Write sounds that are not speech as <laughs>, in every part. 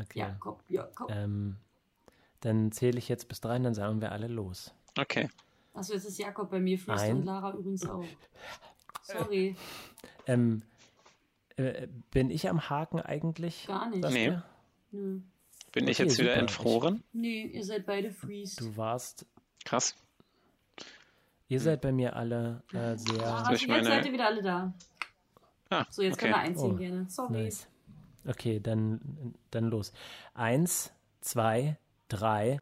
Okay. Jakob, Jakob. Ähm, dann zähle ich jetzt bis drei und dann sagen wir alle los. Okay. Achso, jetzt ist Jakob bei mir First Ein- und Lara übrigens auch. <laughs> Sorry, Ähm, äh, bin ich am Haken eigentlich? gar nicht. Nee. Ja. Nö. Bin ich Okay, jetzt wieder entfroren? Nee, ihr seid beide freezed. Du warst, Krass. ihr seid bei mir alle äh, sehr Ah, Soll ich jetzt meine- seid ihr wieder alle da. Ah, So, jetzt okay. können wir einziehen Oh, gerne. Sorry. nice. Okay, dann, dann los. Eins, zwei, drei.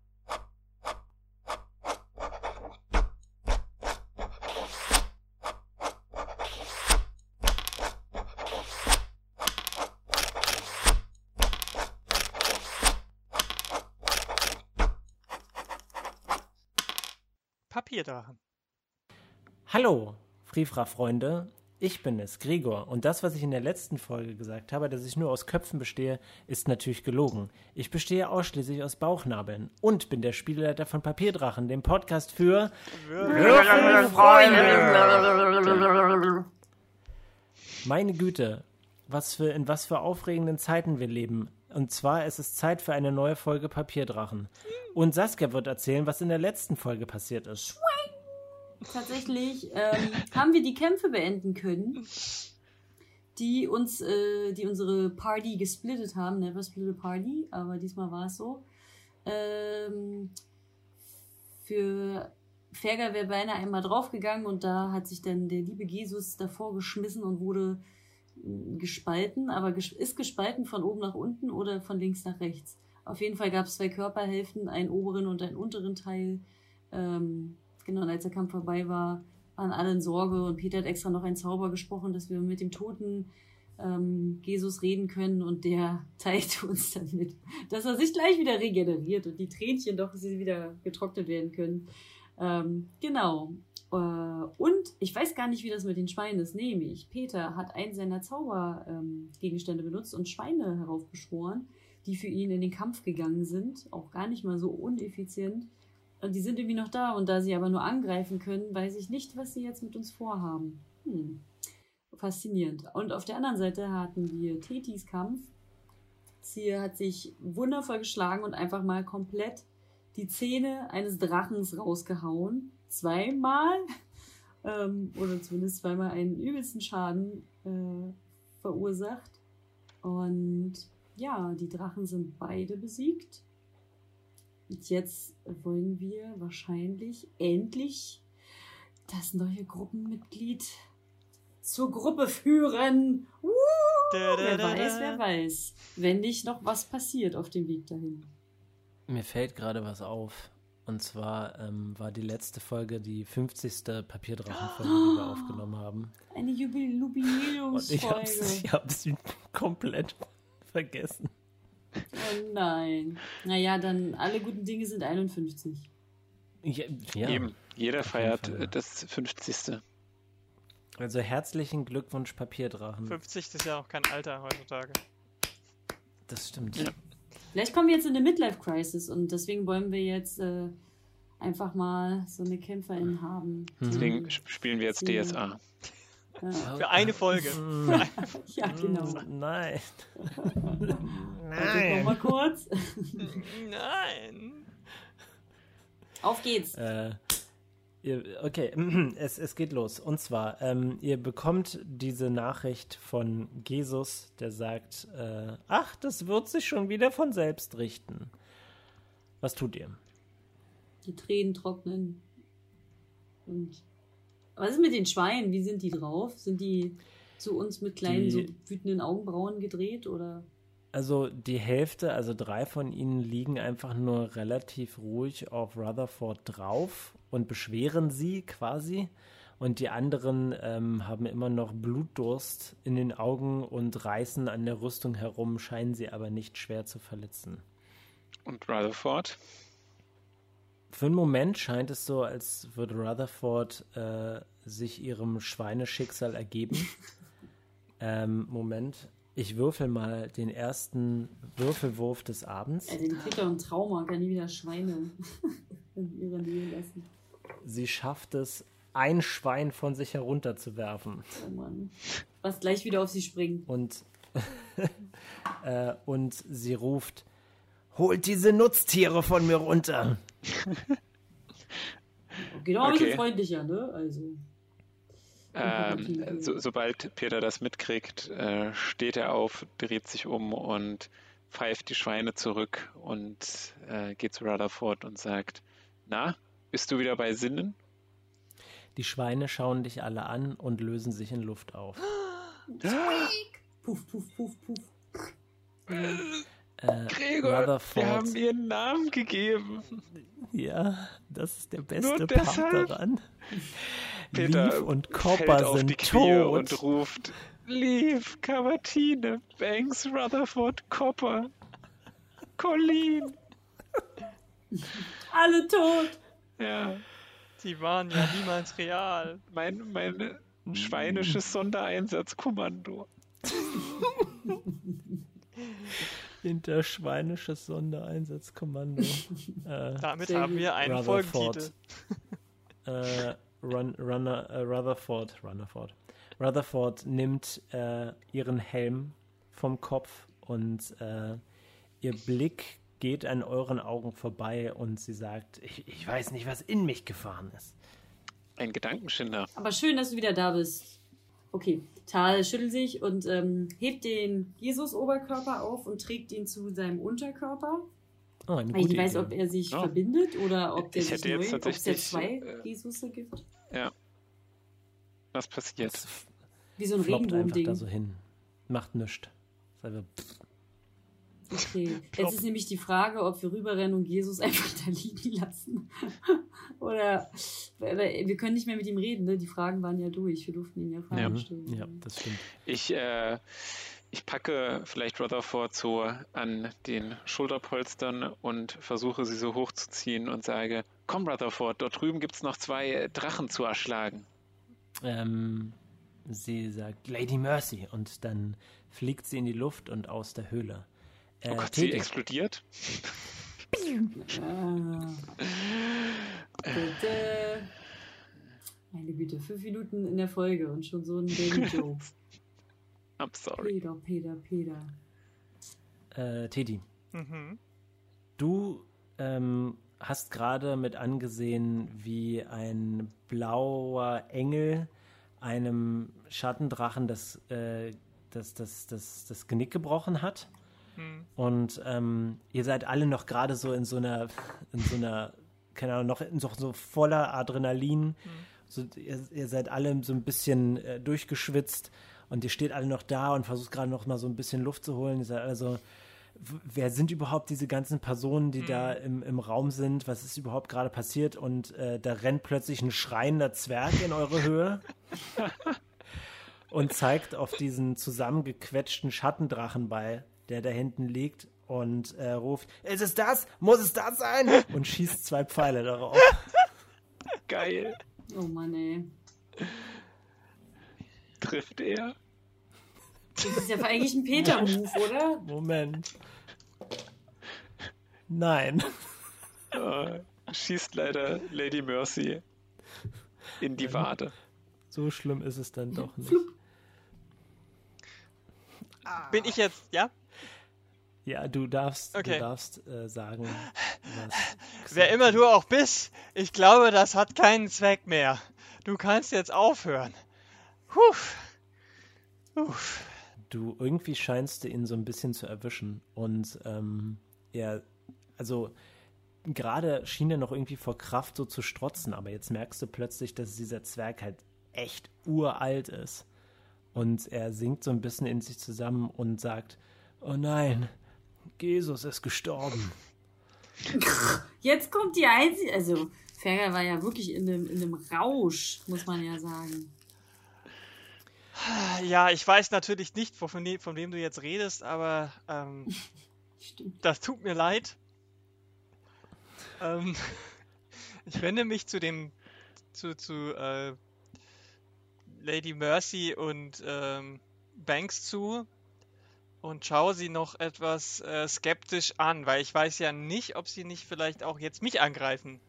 Papierdrachen. Hallo, Frifra-Freunde. Ich bin es, Gregor. Und das, was ich in der letzten Folge gesagt habe, dass ich nur aus Köpfen bestehe, ist natürlich gelogen. Ich bestehe ausschließlich aus Bauchnabeln und bin der Spielleiter von Papierdrachen, dem Podcast für Meine Güte, was für, in was für aufregenden Zeiten wir leben. Und zwar ist es Zeit für eine neue Folge Papierdrachen. Und Saskia wird erzählen, was in der letzten Folge passiert ist. Tatsächlich ähm, haben wir die Kämpfe beenden können, die uns, äh, die unsere Party gesplittet haben. Never split a party, aber diesmal war es so. Ähm, für Ferger wäre beinahe einmal draufgegangen und da hat sich dann der liebe Jesus davor geschmissen und wurde mm, gespalten, aber ges ist gespalten von oben nach unten oder von links nach rechts. Auf jeden Fall gab es zwei Körperhälften, einen oberen und einen unteren Teil. Ähm, genau, und als der Kampf vorbei war, waren alle in Sorge und Peter hat extra noch einen Zauber gesprochen, dass wir mit dem toten ähm, Jesus reden können und der <laughs> teilte uns dann mit, dass er sich gleich wieder regeneriert und die Tränchen doch wieder getrocknet werden können. Ähm, genau. Äh, und ich weiß gar nicht, wie das mit den Schweinen ist. Nämlich, Peter hat einen seiner Zaubergegenstände ähm, benutzt und Schweine heraufbeschworen, die für ihn in den Kampf gegangen sind. Auch gar nicht mal so uneffizient. Und die sind irgendwie noch da. Und da sie aber nur angreifen können, weiß ich nicht, was sie jetzt mit uns vorhaben. Hm. Faszinierend. Und auf der anderen Seite hatten wir Tetis Kampf. Sie hat sich wundervoll geschlagen und einfach mal komplett die Zähne eines Drachens rausgehauen. Zweimal. <laughs> Ähm, oder zumindest zweimal einen übelsten Schaden äh, verursacht. Und ja, die Drachen sind beide besiegt. Und jetzt wollen wir wahrscheinlich endlich das neue Gruppenmitglied zur Gruppe führen. Uh, wer weiß, wer weiß. Wenn nicht noch was passiert auf dem Weg dahin. Mir fällt gerade was auf. Und zwar ähm, war die letzte Folge die 50. Papierdrachenfolge, die wir aufgenommen haben. Eine Jubil Und ich Jubiläumsfolge. hab's komplett vergessen. Oh nein. Naja, dann alle guten Dinge sind 51. Ja, ja. Eben. Jeder feiert Fall. äh, das 50. Also herzlichen Glückwunsch, Papierdrachen. 50 ist ja auch kein Alter heutzutage. Das stimmt. Ja. Vielleicht kommen wir jetzt in eine Midlife-Crisis und deswegen wollen wir jetzt äh, einfach mal so eine Kämpferin haben. Mhm. Deswegen sp- spielen wir jetzt Ja. DSA. Ja, Für eine Folge. Mm, ja genau. mm, Nein. <laughs> Warte noch mal kurz. <laughs> Nein. Auf geht's. Äh, ihr, okay, <clears throat> es, es geht los. Und zwar, ähm, ihr bekommt diese Nachricht von Jesus, der sagt, äh, ach, das wird sich schon wieder von selbst richten. Was tut ihr? Die Tränen trocknen. Und was ist mit den Schweinen? Wie sind die drauf? Sind die zu uns mit kleinen, Die- so wütenden Augenbrauen gedreht oder? Also die Hälfte, also drei von ihnen liegen einfach nur relativ ruhig auf Rutherford drauf und beschweren sie quasi. Und die anderen ähm, haben immer noch Blutdurst in den Augen und reißen an der Rüstung herum, scheinen sie aber nicht schwer zu verletzen. Und Rutherford? Für einen Moment scheint es so, als würde Rutherford äh, sich ihrem Schweineschicksal ergeben. <laughs> ähm, Moment, ich würfel mal den ersten Würfelwurf des Abends. Also die kriegt doch ein Trauma, kann nie wieder Schweine <laughs> in ihrer Nähe lassen. Sie schafft es, ein Schwein von sich herunterzuwerfen. Oh Mann. Was gleich wieder auf sie springt. Und <laughs> äh, und sie ruft, holt diese Nutztiere von mir runter. <laughs> Auch ein bisschen Okay. freundlicher, ne? Also. Ähm, so, sobald Peter das mitkriegt, äh, steht er auf, dreht sich um und pfeift die Schweine zurück und äh, geht zu Rutherford und sagt, na, bist du wieder bei Sinnen? Die Schweine schauen dich alle an und lösen sich in Luft auf. <gasps> Puff, puff, puff, puff. <gasps> Äh, Gregor, wir Rutherford, haben ihr einen Namen gegeben. ja, das ist der beste Nur Part deshalb? daran. Peter Leaf und Copper sind tot. und ruft, Leaf, Cavatine, Banks, Rutherford, Copper, Colleen. <laughs> Alle tot! Ja, Die waren ja niemals real. mein, mein schweinisches Sondereinsatzkommando. <laughs> Hinterschweinisches Sondereinsatzkommando. <laughs> äh, Damit haben wir einen Rutherford. Folgentitel. äh, Run, Runner, äh, Rutherford, Rutherford. Rutherford nimmt äh, ihren Helm vom Kopf und äh, ihr Blick geht an euren Augen vorbei und sie sagt, ich, ich weiß nicht, was in mich gefahren ist. Ein Gedankenschinder. Aber schön, dass du wieder da bist. Okay, Tal schüttelt sich und ähm, hebt den Jesus-Oberkörper auf und trägt ihn zu seinem Unterkörper. Oh, eine Weil ich gute nicht weiß, ob er sich Ja. verbindet oder ob der Ich sich hätte jetzt neu, ob es ja zwei äh, Jesusse gibt. Was passiert? Das Wie so ein Regenbogen-Ding. da so hin. Macht nichts. Okay, <laughs> jetzt ist nämlich die Frage, ob wir rüberrennen und Jesus <laughs> einfach da liegen lassen. <laughs> Oder wir können nicht mehr mit ihm reden, ne? Die Fragen waren ja durch. Wir durften ihn ja Fragen Ja. stellen. Ja, das stimmt. Ich, äh, ich packe vielleicht Rutherford so an den Schulterpolstern und versuche sie so hochzuziehen und sage, komm Rutherford, dort drüben gibt es noch zwei Drachen zu erschlagen. Ähm, sie sagt Lady Mercy und dann fliegt sie in die Luft und aus der Höhle. Äh, Oh Gott, sie explodiert. Ah. Bitte. Meine Güte, fünf Minuten in der Folge und schon so ein Daily <laughs> Joe. I'm sorry. Peter, Peter, Peter. äh, Teddy, Mhm. du ähm, hast gerade mit angesehen, wie ein blauer Engel einem Schattendrachen das, äh, das, das, das, das Genick gebrochen hat. Hm. Und ähm, ihr seid alle noch gerade so in so einer, in so einer, keine Ahnung, noch in so, so voller Adrenalin. So, ihr, ihr seid alle so ein bisschen äh, durchgeschwitzt und ihr steht alle noch da und versucht gerade noch mal so ein bisschen Luft zu holen. Ihr seid also, wer sind überhaupt diese ganzen Personen, die da im, im Raum sind? Was ist überhaupt gerade passiert? Und äh, da rennt plötzlich ein schreiender Zwerg in eure Höhe <laughs> und zeigt auf diesen zusammengequetschten Schattendrachen bei, der da hinten liegt und äh, ruft, ist es das? Muss es das sein? <laughs> Und schießt zwei Pfeile darauf. <laughs> Geil. Oh Mann, ey. Trifft er? Das ist ja eigentlich ein Peter-Move, <laughs> oder? Moment. Nein. Äh, schießt leider Lady Mercy in die Wade. So schlimm ist es dann doch nicht. Bin ich jetzt, ja? Ja, du darfst, Okay. du darfst äh, sagen, was. <laughs> Wer immer du auch bist, ich glaube, das hat keinen Zweck mehr. Du kannst jetzt aufhören. Huff. Huff. Du irgendwie scheinst du ihn so ein bisschen zu erwischen und ähm, er, also gerade schien er noch irgendwie vor Kraft so zu strotzen, aber jetzt merkst du plötzlich, dass dieser Zwerg halt echt uralt ist und er sinkt so ein bisschen in sich zusammen und sagt, oh nein, Jesus ist gestorben. Jetzt kommt die einzige. Also, Ferger war ja wirklich in einem, in einem Rausch, muss man ja sagen. Ja, ich weiß natürlich nicht, wovon, ne- von wem du jetzt redest, aber ähm, <laughs> das tut mir leid. Ähm, <laughs> ich wende mich zu dem, zu, zu äh, Lady Mercy und ähm, Banks zu und schaue sie noch etwas äh, skeptisch an, weil ich weiß ja nicht, ob sie nicht vielleicht auch jetzt mich angreifen.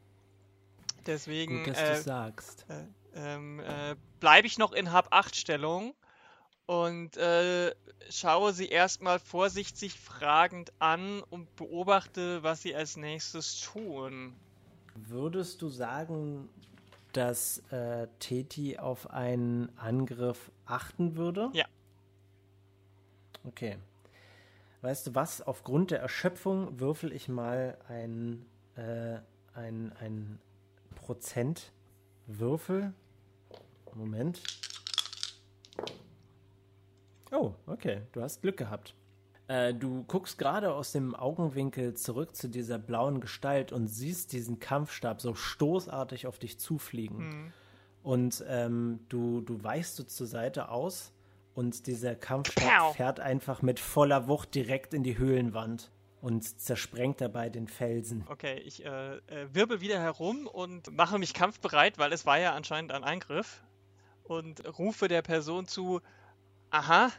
Deswegen Gut, dass äh, du sagst. ähm, äh, bleibe ich noch in Hab-8-Stellung und äh, schaue sie erstmal vorsichtig fragend an und beobachte, was sie als nächstes tun. Würdest du sagen, dass äh, Teti auf einen Angriff achten würde? Ja. Okay. Weißt du was? Aufgrund der Erschöpfung würfel ich mal ein, äh, ein, ein Prozentwürfel. Moment. Oh, okay. Du hast Glück gehabt. Äh, du guckst gerade aus dem Augenwinkel zurück zu dieser blauen Gestalt und siehst diesen Kampfstab so stoßartig auf dich zufliegen. Mhm. Und ähm, du, du weichst so zur Seite aus und dieser Kampfstab fährt einfach mit voller Wucht direkt in die Höhlenwand und zersprengt dabei den Felsen. Okay, ich äh, äh, wirbel wieder herum und mache mich kampfbereit, weil es war ja anscheinend ein Angriff. Und rufe der Person zu, aha,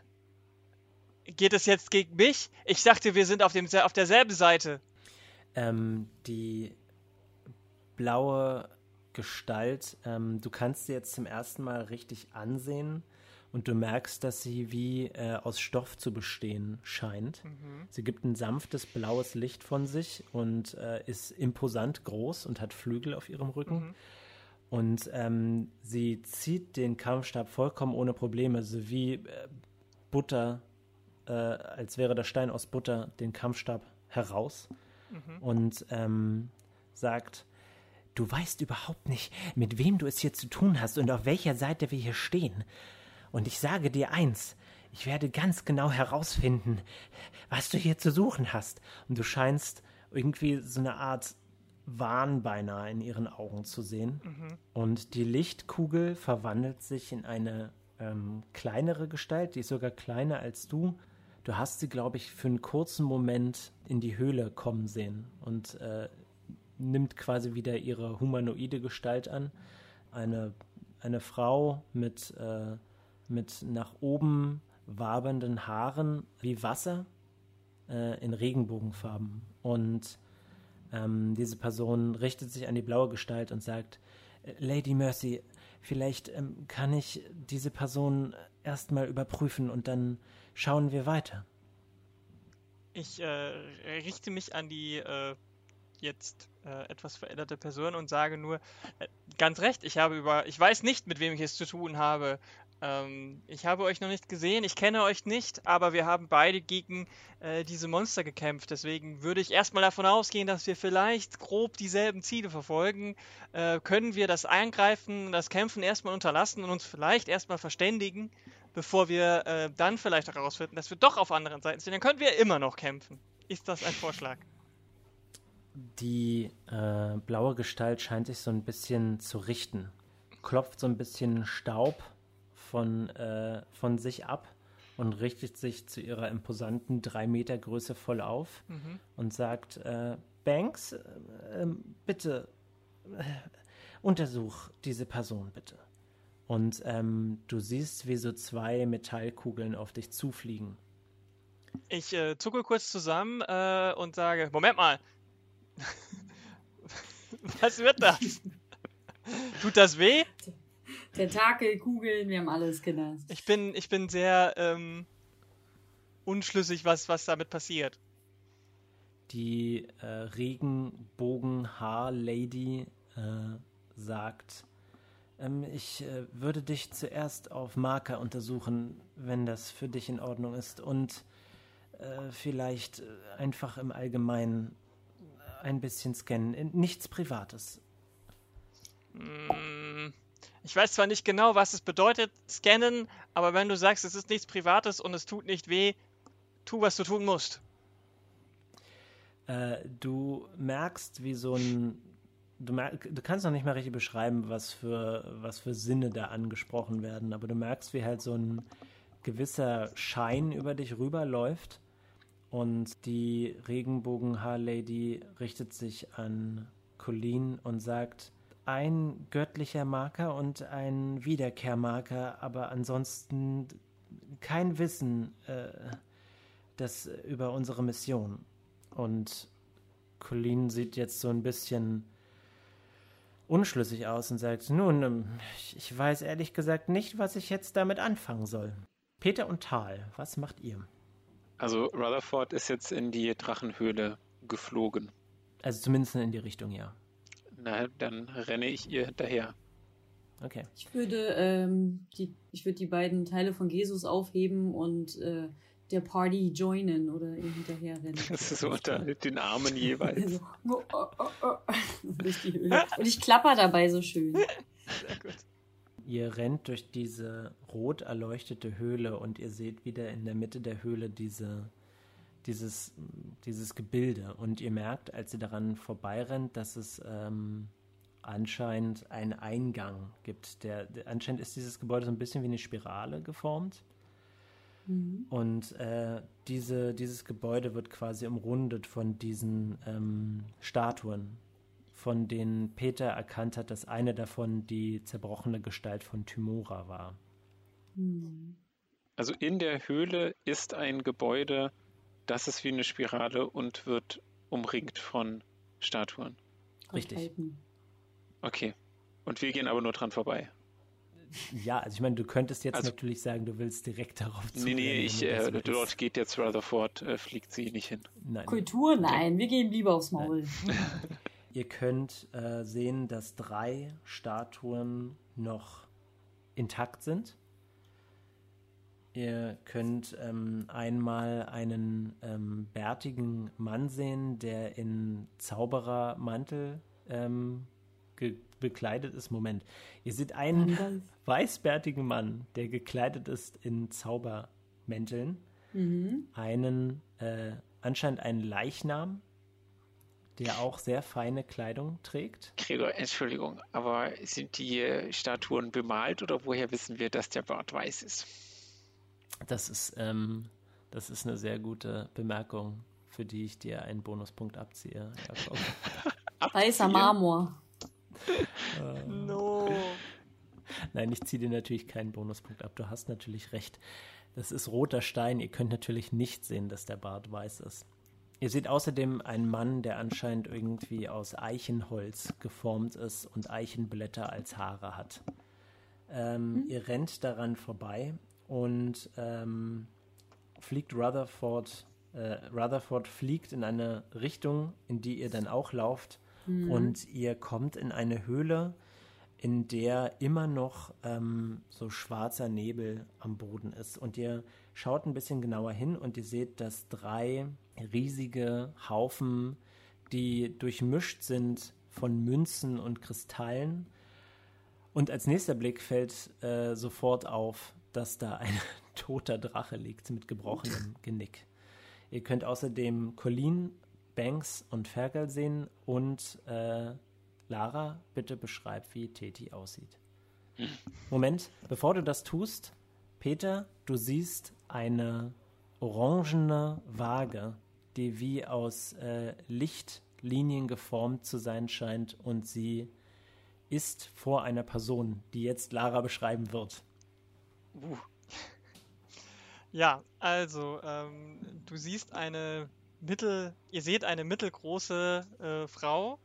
geht es jetzt gegen mich? Ich dachte, wir sind auf, dem, auf derselben Seite. Ähm, die blaue Gestalt, ähm, du kannst sie jetzt zum ersten Mal richtig ansehen und du merkst, dass sie wie äh, aus Stoff zu bestehen scheint. Sie gibt ein sanftes blaues Licht von sich und äh, ist imposant groß und hat Flügel auf ihrem Rücken. Und ähm, sie zieht den Kampfstab vollkommen ohne Probleme, so wie äh, Butter, äh, als wäre der Stein aus Butter, den Kampfstab heraus und ähm, sagt, du weißt überhaupt nicht, mit wem du es hier zu tun hast und auf welcher Seite wir hier stehen. Und ich sage dir eins, ich werde ganz genau herausfinden, was du hier zu suchen hast. Und du scheinst irgendwie so eine Art Wahn beinahe in ihren Augen zu sehen. Und die Lichtkugel verwandelt sich in eine ähm, kleinere Gestalt, die ist sogar kleiner als du. Du hast sie, glaube ich, für einen kurzen Moment in die Höhle kommen sehen und äh, nimmt quasi wieder ihre humanoide Gestalt an. Eine, eine Frau mit, äh, mit nach oben wabernden Haaren wie Wasser äh, in Regenbogenfarben. Und ähm, diese Person richtet sich an die blaue Gestalt und sagt, "Äh, Lady Mercy, vielleicht ähm, kann ich diese Person erstmal überprüfen und dann schauen wir weiter. Ich äh, richte mich an die äh, jetzt äh, etwas veränderte Person und sage nur, äh, ganz recht, ich habe über, ich weiß nicht, mit wem ich es zu tun habe. Ähm, ich habe euch noch nicht gesehen, ich kenne euch nicht, aber wir haben beide gegen äh, diese Monster gekämpft. Deswegen würde ich erstmal davon ausgehen, dass wir vielleicht grob dieselben Ziele verfolgen. Äh, können wir das Eingreifen, das Kämpfen erstmal unterlassen und uns vielleicht erstmal verständigen, bevor wir äh, dann vielleicht herausfinden, dass wir doch auf anderen Seiten sind. Dann können wir immer noch kämpfen. Ist das ein Vorschlag? Die äh, blaue Gestalt scheint sich so ein bisschen zu richten, klopft so ein bisschen Staub von, äh, von sich ab und richtet sich zu ihrer imposanten drei Meter Größe voll auf und sagt, äh, Banks, äh, ähm, bitte äh, untersuch diese Person bitte. Und ähm, du siehst, wie so zwei Metallkugeln auf dich zufliegen. Ich äh, zucke kurz zusammen äh, und sage, Moment mal. <laughs> Was wird das? Tut das weh? <laughs> Tentakel, Kugeln, wir haben alles genannt. Ich bin, ich bin sehr ähm, unschlüssig, was, was damit passiert. Die äh, Regenbogen-Haar-Lady äh, sagt, ähm, ich äh, würde dich zuerst auf Marker untersuchen, wenn das für dich in Ordnung ist. Und äh, vielleicht äh, einfach im Allgemeinen ein bisschen scannen. Äh, Nichts Privates. Mm, Ich weiß zwar nicht genau, was es bedeutet, scannen, aber wenn du sagst, es ist nichts Privates und es tut nicht weh, tu, was du tun musst. Äh, du merkst, wie so ein. Du, merk, du kannst noch nicht mal richtig beschreiben, was für, was für Sinne da angesprochen werden, aber du merkst, wie halt so ein gewisser Schein über dich rüberläuft und die Regenbogen-Haar-Lady richtet sich an Colleen und sagt, ein göttlicher Marker und ein Wiederkehrmarker, aber ansonsten kein Wissen äh, das über unsere Mission. Und Colleen sieht jetzt so ein bisschen unschlüssig aus und sagt, nun, ähm, ich- ich weiß ehrlich gesagt nicht, was ich jetzt damit anfangen soll. Peter und Tal, was macht ihr? Also Rutherford ist jetzt in die Drachenhöhle geflogen. Also zumindest in die Richtung, ja. Na, dann renne ich ihr hinterher. Okay. Ich würde, ähm, die, ich würde die beiden Teile von Jesus aufheben und äh, der Party joinen oder ihm hinterher rennen. <laughs> Das ist so unter den Armen jeweils. So, oh, oh, oh, oh. <laughs> Durch die Höhle. Und ich klapper dabei so schön. Sehr gut. Ihr rennt durch diese rot erleuchtete Höhle und ihr seht wieder in der Mitte der Höhle diese, dieses, dieses Gebilde. Und ihr merkt, als ihr daran vorbeirennt, dass es ähm, anscheinend einen Eingang gibt. Der, der, anscheinend ist dieses Gebäude so ein bisschen wie eine Spirale geformt. Mhm. Und äh, diese, dieses Gebäude wird quasi umrundet von diesen ähm, Statuen, von denen Peter erkannt hat, dass eine davon die zerbrochene Gestalt von Tymora war. Hm. Also in der Höhle ist ein Gebäude, das ist wie eine Spirale und wird umringt von Statuen. Richtig. Okay. Und wir gehen aber nur dran vorbei. Ja, also ich meine, du könntest jetzt Also- natürlich sagen, du willst direkt darauf zu. Nee, nee, ich, äh, dort geht jetzt Rutherford, äh, fliegt sie nicht hin. Nein. Kultur? Nein, wir gehen lieber aufs Maul. <laughs> Ihr könnt äh, sehen, dass drei Statuen noch intakt sind. Ihr könnt ähm, einmal einen ähm, bärtigen Mann sehen, der in Zauberermantel ähm, bekleidet ist. Moment. Ihr seht einen Gandalf. <laughs> weißbärtigen Mann, der gekleidet ist in Zaubermänteln. Mhm. Einen, äh, anscheinend einen Leichnam, der auch sehr feine Kleidung trägt. Gregor, Entschuldigung, aber sind die äh, Statuen bemalt oder woher wissen wir, dass der Bart weiß ist? Das ist, ähm, das ist eine sehr gute Bemerkung, für die ich dir einen Bonuspunkt abziehe. Jakob. <laughs> Weißer? Marmor. No. Nein, ich ziehe dir natürlich keinen Bonuspunkt ab. Du hast natürlich recht. Das ist roter Stein. Ihr könnt natürlich nicht sehen, dass der Bart weiß ist. Ihr seht außerdem einen Mann, der anscheinend irgendwie aus Eichenholz geformt ist und Eichenblätter als Haare hat. Ähm, Ihr rennt daran vorbei und ähm, fliegt Rutherford. Äh, Rutherford fliegt in eine Richtung, in die ihr dann auch lauft. Und ihr kommt in eine Höhle, in der immer noch ähm, so schwarzer Nebel am Boden ist. Und ihr schaut ein bisschen genauer hin und ihr seht, dass drei riesige Haufen, die durchmischt sind von Münzen und Kristallen. Und als nächster Blick fällt äh, sofort auf, dass da ein <laughs> toter Drache liegt mit gebrochenem Genick. Ihr könnt außerdem Colleen, Banks und Fergal sehen und äh, Lara, bitte beschreib, wie Teti aussieht. <laughs> Moment, bevor du das tust, Peter, du siehst eine orangene Waage, die wie aus äh, Lichtlinien geformt zu sein scheint und sie ist vor einer Person, die jetzt Lara beschreiben wird. Uh, Ja, also, ähm, du siehst eine mittel, ihr seht eine mittelgroße äh, Frau,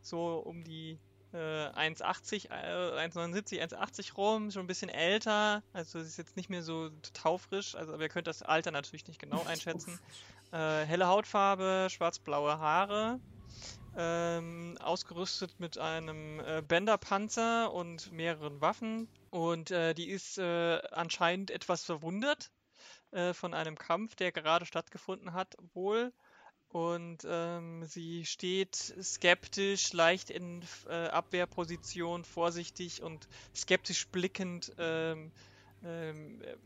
so um die äh, 1,80, äh, 1,79, 1,80 rum, schon ein bisschen älter, also sie ist jetzt nicht mehr so taufrisch, also aber ihr könnt das Alter natürlich nicht genau einschätzen. <laughs> Äh, helle Hautfarbe, schwarz-blaue Haare, ähm, ausgerüstet mit einem äh, Bänderpanzer und mehreren Waffen. Und äh, die ist äh, anscheinend etwas verwundet äh, von einem Kampf, der gerade stattgefunden hat, wohl. Und ähm, sie steht skeptisch, leicht in äh, Abwehrposition, vorsichtig und skeptisch blickend ähm, ähm, äh,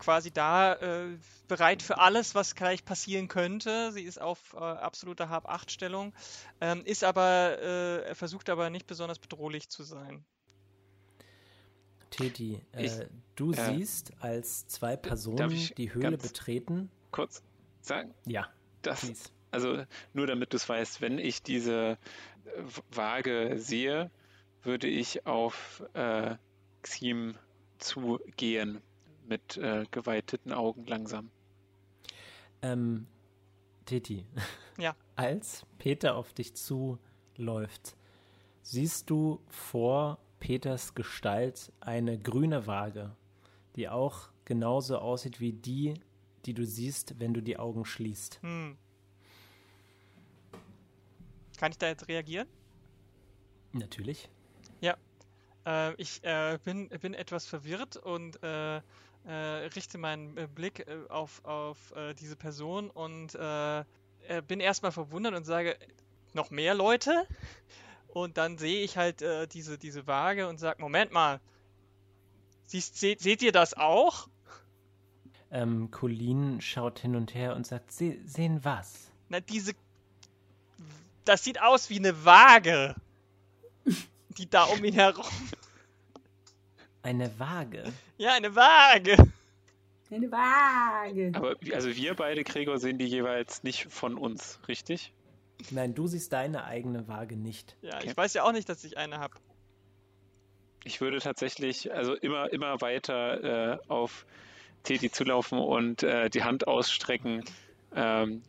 quasi da, äh, bereit für alles, was gleich passieren könnte. Sie ist auf äh, absoluter Hab-Acht-Stellung, ähm, ist aber, äh, versucht aber nicht besonders bedrohlich zu sein. Teti, äh, Ich- du äh, siehst, als zwei Personen ich die Höhle ganz- betreten. kurz sagen, Ja, das, please. also nur damit du es weißt, wenn ich diese äh, Waage sehe, würde ich auf äh, Xim zugehen mit äh, geweiteten Augen langsam. Ähm, Teti. Ja. <laughs> Als Peter auf dich zuläuft, siehst du vor Peters Gestalt eine grüne Waage, die auch genauso aussieht wie die, die du siehst, wenn du die Augen schließt. Hm. Kann ich da jetzt reagieren? Natürlich. Ja. Äh, ich äh, bin, bin etwas verwirrt und äh, äh richte meinen äh, Blick äh, auf, auf diese Person und bin erstmal verwundert und sage, noch mehr Leute? Und dann sehe ich halt diese, diese Waage und sage, Moment mal, siehst, seht, seht ihr das auch? Ähm, Colleen schaut hin und her und sagt, Se sehen was? Na, diese das sieht aus wie eine Waage. <laughs> Die da um ihn herum. Eine Waage? Ja, eine Waage. Eine Waage. Aber also wir beide, Gregor, sehen die jeweils nicht von uns, richtig? Nein, du siehst deine eigene Waage nicht. Ja, okay. ich weiß ja auch nicht, dass ich eine habe. Ich würde tatsächlich also immer, immer weiter äh, auf Teti zulaufen und äh, die Hand ausstrecken, ähm,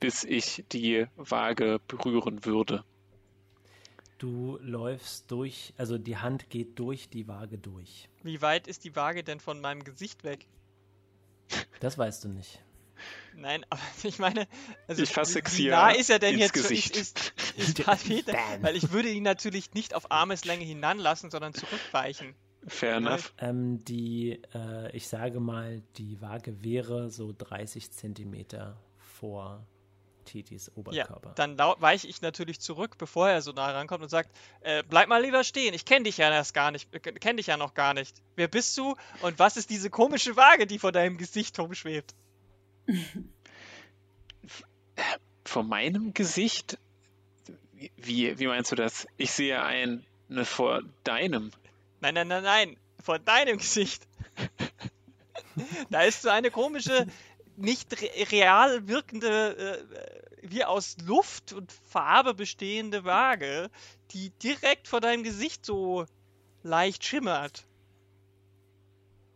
bis ich die Waage berühren würde. Du läufst durch, also die Hand geht durch die Waage durch. Wie weit ist die Waage denn von meinem Gesicht weg? <laughs> Das weißt du nicht. Nein, aber <laughs> ich meine, also ich fasse wie nah ist er denn jetzt? Gesicht. Ist, ist, <laughs> ist Peter, weil ich würde ihn natürlich nicht auf Armeslänge hinanlassen, sondern zurückweichen. Fair enough. Ähm, die, äh, ich sage mal, die Waage wäre so 30 Zentimeter vor Titis Oberkörper. Ja, dann weiche ich natürlich zurück, bevor er so nah rankommt und sagt, äh, bleib mal lieber stehen, ich kenne dich ja erst gar nicht, äh, kenne dich ja noch gar nicht. Wer bist du und was ist diese komische Waage, die vor deinem Gesicht rumschwebt? <laughs> Vor meinem Gesicht? Wie, wie meinst du das? Ich sehe ein, ne, vor deinem. Nein, nein, nein, nein, vor deinem Gesicht. <laughs> da ist so eine komische, nicht real wirkende, äh, wie aus Luft und Farbe bestehende Waage, die direkt vor deinem Gesicht so leicht schimmert.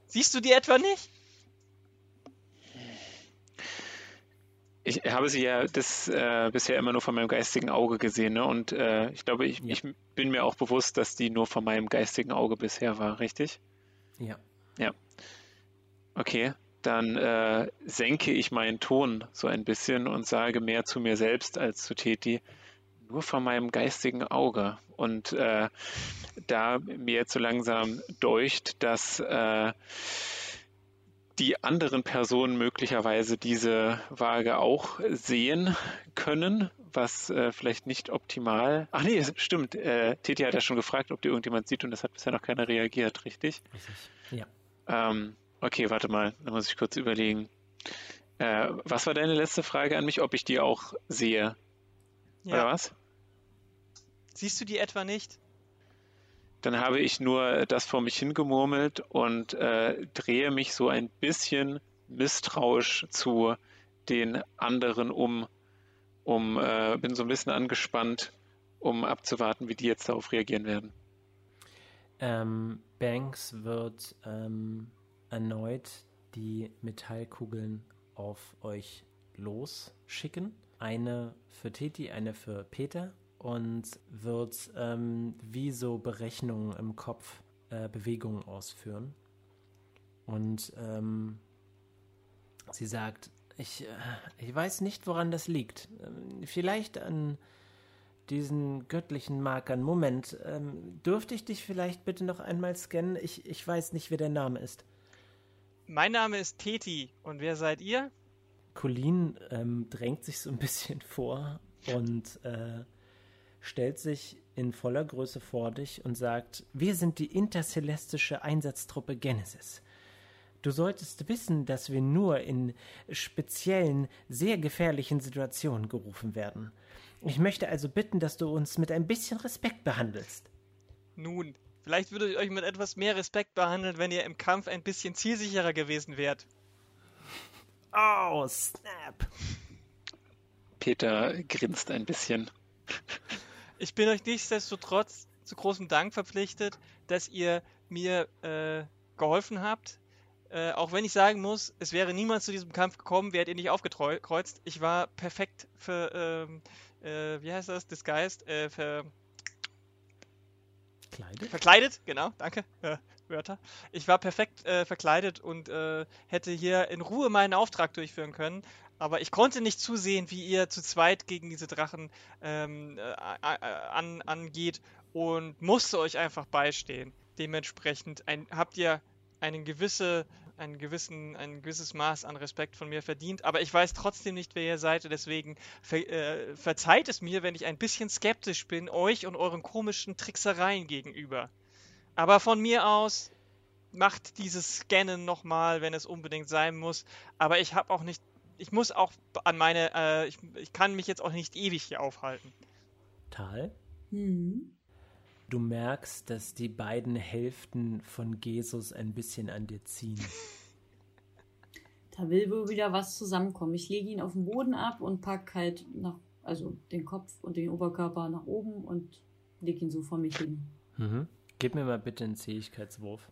Siehst du die etwa nicht? Ich habe sie ja das äh, bisher immer nur von meinem geistigen Auge gesehen, ne? Und äh, ich glaube, ich, ja. ich bin mir auch bewusst, dass die nur von meinem geistigen Auge bisher war, richtig? Ja. Ja. Okay dann äh, senke ich meinen Ton so ein bisschen und sage mehr zu mir selbst als zu Teti, nur von meinem geistigen Auge. Und äh, da mir jetzt so langsam deucht, dass äh, die anderen Personen möglicherweise diese Waage auch sehen können, was äh, vielleicht nicht optimal. Ach nee, stimmt. Äh, Teti hat ja schon gefragt, ob dir irgendjemand sieht und das hat bisher noch keiner reagiert, richtig? Richtig. Ja. Ähm, Okay, warte mal, da muss ich kurz überlegen. Äh, was war deine letzte Frage an mich, ob ich die auch sehe? Ja. Oder was? Siehst du die etwa nicht? Dann habe ich nur das vor mich hingemurmelt und äh, drehe mich so ein bisschen misstrauisch zu den anderen um, um äh, bin so ein bisschen angespannt, um abzuwarten, wie die jetzt darauf reagieren werden. Ähm, Banks wird ähm, erneut die Metallkugeln auf euch losschicken. Eine für Teti, eine für Peter und wird ähm, wie so Berechnungen im Kopf äh, Bewegungen ausführen. Und ähm, sie sagt, ich, äh, ich weiß nicht, woran das liegt. Ähm, vielleicht an diesen göttlichen Markern. Moment, ähm, dürfte ich dich vielleicht bitte noch einmal scannen? Ich, ich weiß nicht, wer der Name ist. Mein Name ist Teti und wer seid ihr? Colleen ähm, drängt sich so ein <laughs> bisschen vor und äh, stellt sich in voller Größe vor dich und sagt: Wir sind die intercelestische Einsatztruppe Genesis. Du solltest wissen, dass wir nur in speziellen, sehr gefährlichen Situationen gerufen werden. Ich möchte also bitten, dass du uns mit ein bisschen Respekt behandelst. Nun, Vielleicht würde ich euch mit etwas mehr Respekt behandeln, wenn ihr im Kampf ein bisschen zielsicherer gewesen wärt. Oh, snap. Peter grinst ein bisschen. Ich bin euch nichtsdestotrotz zu großem Dank verpflichtet, dass ihr mir äh, geholfen habt. Äh, auch wenn ich sagen muss, es wäre niemand zu diesem Kampf gekommen, wärt ihr nicht aufgekreuzt. Ich war perfekt für, ähm, äh, wie heißt das, disguised, äh, für Verkleidet? Verkleidet, genau, danke. Ja. Wörter. Ich war perfekt äh, verkleidet und äh, hätte hier in Ruhe meinen Auftrag durchführen können. Aber ich konnte nicht zusehen, wie ihr zu zweit gegen diese Drachen ähm, äh, an, angeht und musste euch einfach beistehen. Dementsprechend ein, habt ihr eine gewisse, einen gewissen, ein gewisses Maß an Respekt von mir verdient. Aber ich weiß trotzdem nicht, wer ihr seid. Deswegen ver, äh, verzeiht es mir, wenn ich ein bisschen skeptisch bin, euch und euren komischen Tricksereien gegenüber. Aber von mir aus macht dieses Scannen nochmal, wenn es unbedingt sein muss. Aber ich habe auch nicht, ich muss auch an meine, äh, ich, ich kann mich jetzt auch nicht ewig hier aufhalten. Tal? Hm. Du merkst, dass die beiden Hälften von Jesus ein bisschen an dir ziehen. Da will wohl wieder was zusammenkommen. Ich lege ihn auf den Boden ab und pack halt nach, also den Kopf und den Oberkörper nach oben und lege ihn so vor mich hin. Mhm. Gib mir mal bitte einen Fähigkeitswurf.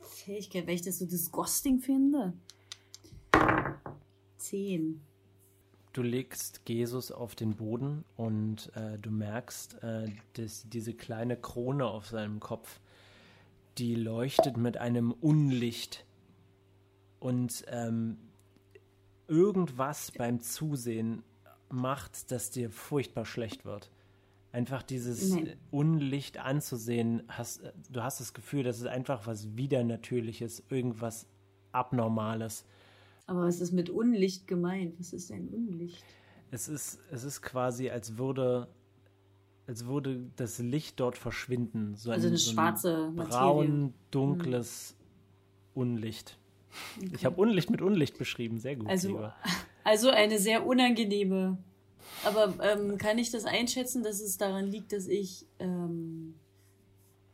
Fähigkeit, weil ich das so disgusting finde. Zehn. Du legst Jesus auf den Boden und äh, du merkst, äh, dass diese kleine Krone auf seinem Kopf, die leuchtet mit einem Unlicht. Und ähm, irgendwas beim Zusehen macht, dass dir furchtbar schlecht wird einfach dieses Nein. Unlicht anzusehen, hast, du hast das Gefühl, das ist einfach was Widernatürliches, irgendwas Abnormales. Aber was ist mit Unlicht gemeint? Was ist ein Unlicht? Es ist, es ist quasi, als würde, als würde das Licht dort verschwinden. So also ein, eine so schwarze ein braun, dunkles hm. Unlicht. Okay. Ich habe Unlicht mit Unlicht beschrieben, sehr gut. Also, <laughs> also eine sehr unangenehme aber ähm, kann ich das einschätzen, dass es daran liegt, dass ich ähm,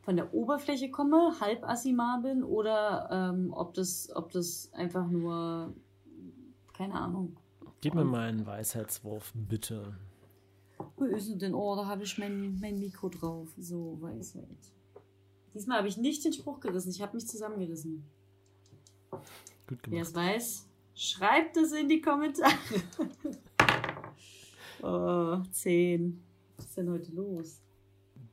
von der Oberfläche komme, halb Asima bin, oder ähm, ob, das, ob das einfach nur, keine Ahnung. Gib mir mal einen Weisheitswurf, bitte. Wo ist es denn? Oh, da habe ich mein, mein Mikro drauf. So, Weisheit. Diesmal habe ich nicht den Spruch gerissen, ich habe mich zusammengerissen. Gut gemacht. Wer es weiß, schreibt es in die Kommentare. <laughs> Oh, zehn. Was ist denn heute los?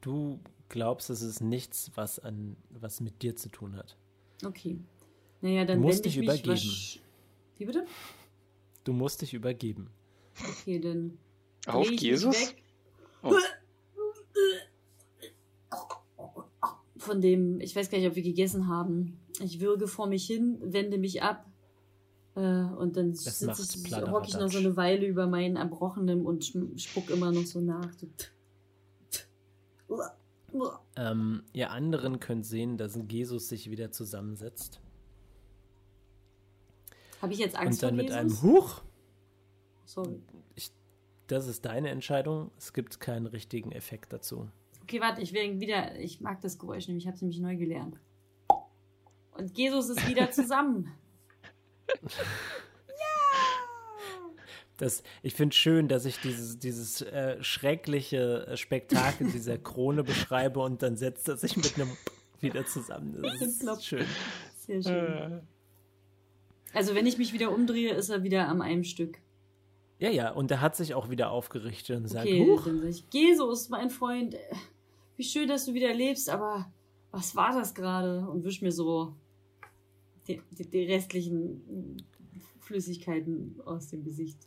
Du glaubst, es ist nichts, was, an, was mit dir zu tun hat. Okay. Naja, dann du musst dich übergeben. Wie bitte? Du musst dich übergeben. Okay, dann. Auf Jesus? Oh. Von dem, ich weiß gar nicht, ob wir gegessen haben. Ich würge vor mich hin, wende mich ab äh, und dann sitze ich, hocke ich noch so eine Weile über meinen Erbrochenen und spuck immer noch so nach. Ähm, ihr anderen könnt sehen, dass Jesus sich wieder zusammensetzt. Habe ich jetzt Angst Und dann mit einem Huch. Sorry. Ich, das ist deine Entscheidung. Es gibt keinen richtigen Effekt dazu. Okay, warte, ich will wieder. Ich mag das Geräusch nämlich. Ich habe es nämlich neu gelernt. Und Jesus ist wieder <laughs> zusammen. <laughs> Das, ich finde schön, dass ich dieses, dieses äh, schreckliche äh, Spektakel dieser Krone beschreibe und dann setzt er sich mit einem <laughs> wieder zusammen. Das ist schön. Sehr schön. Äh. Also wenn ich mich wieder umdrehe, ist er wieder am einem Stück. Ja, ja, und er hat sich auch wieder aufgerichtet und sagt, okay, Huch. Jesus, mein Freund, äh, wie schön, dass du wieder lebst, aber was war das gerade? Und wisch mir so die, die, die restlichen Flüssigkeiten aus dem Gesicht.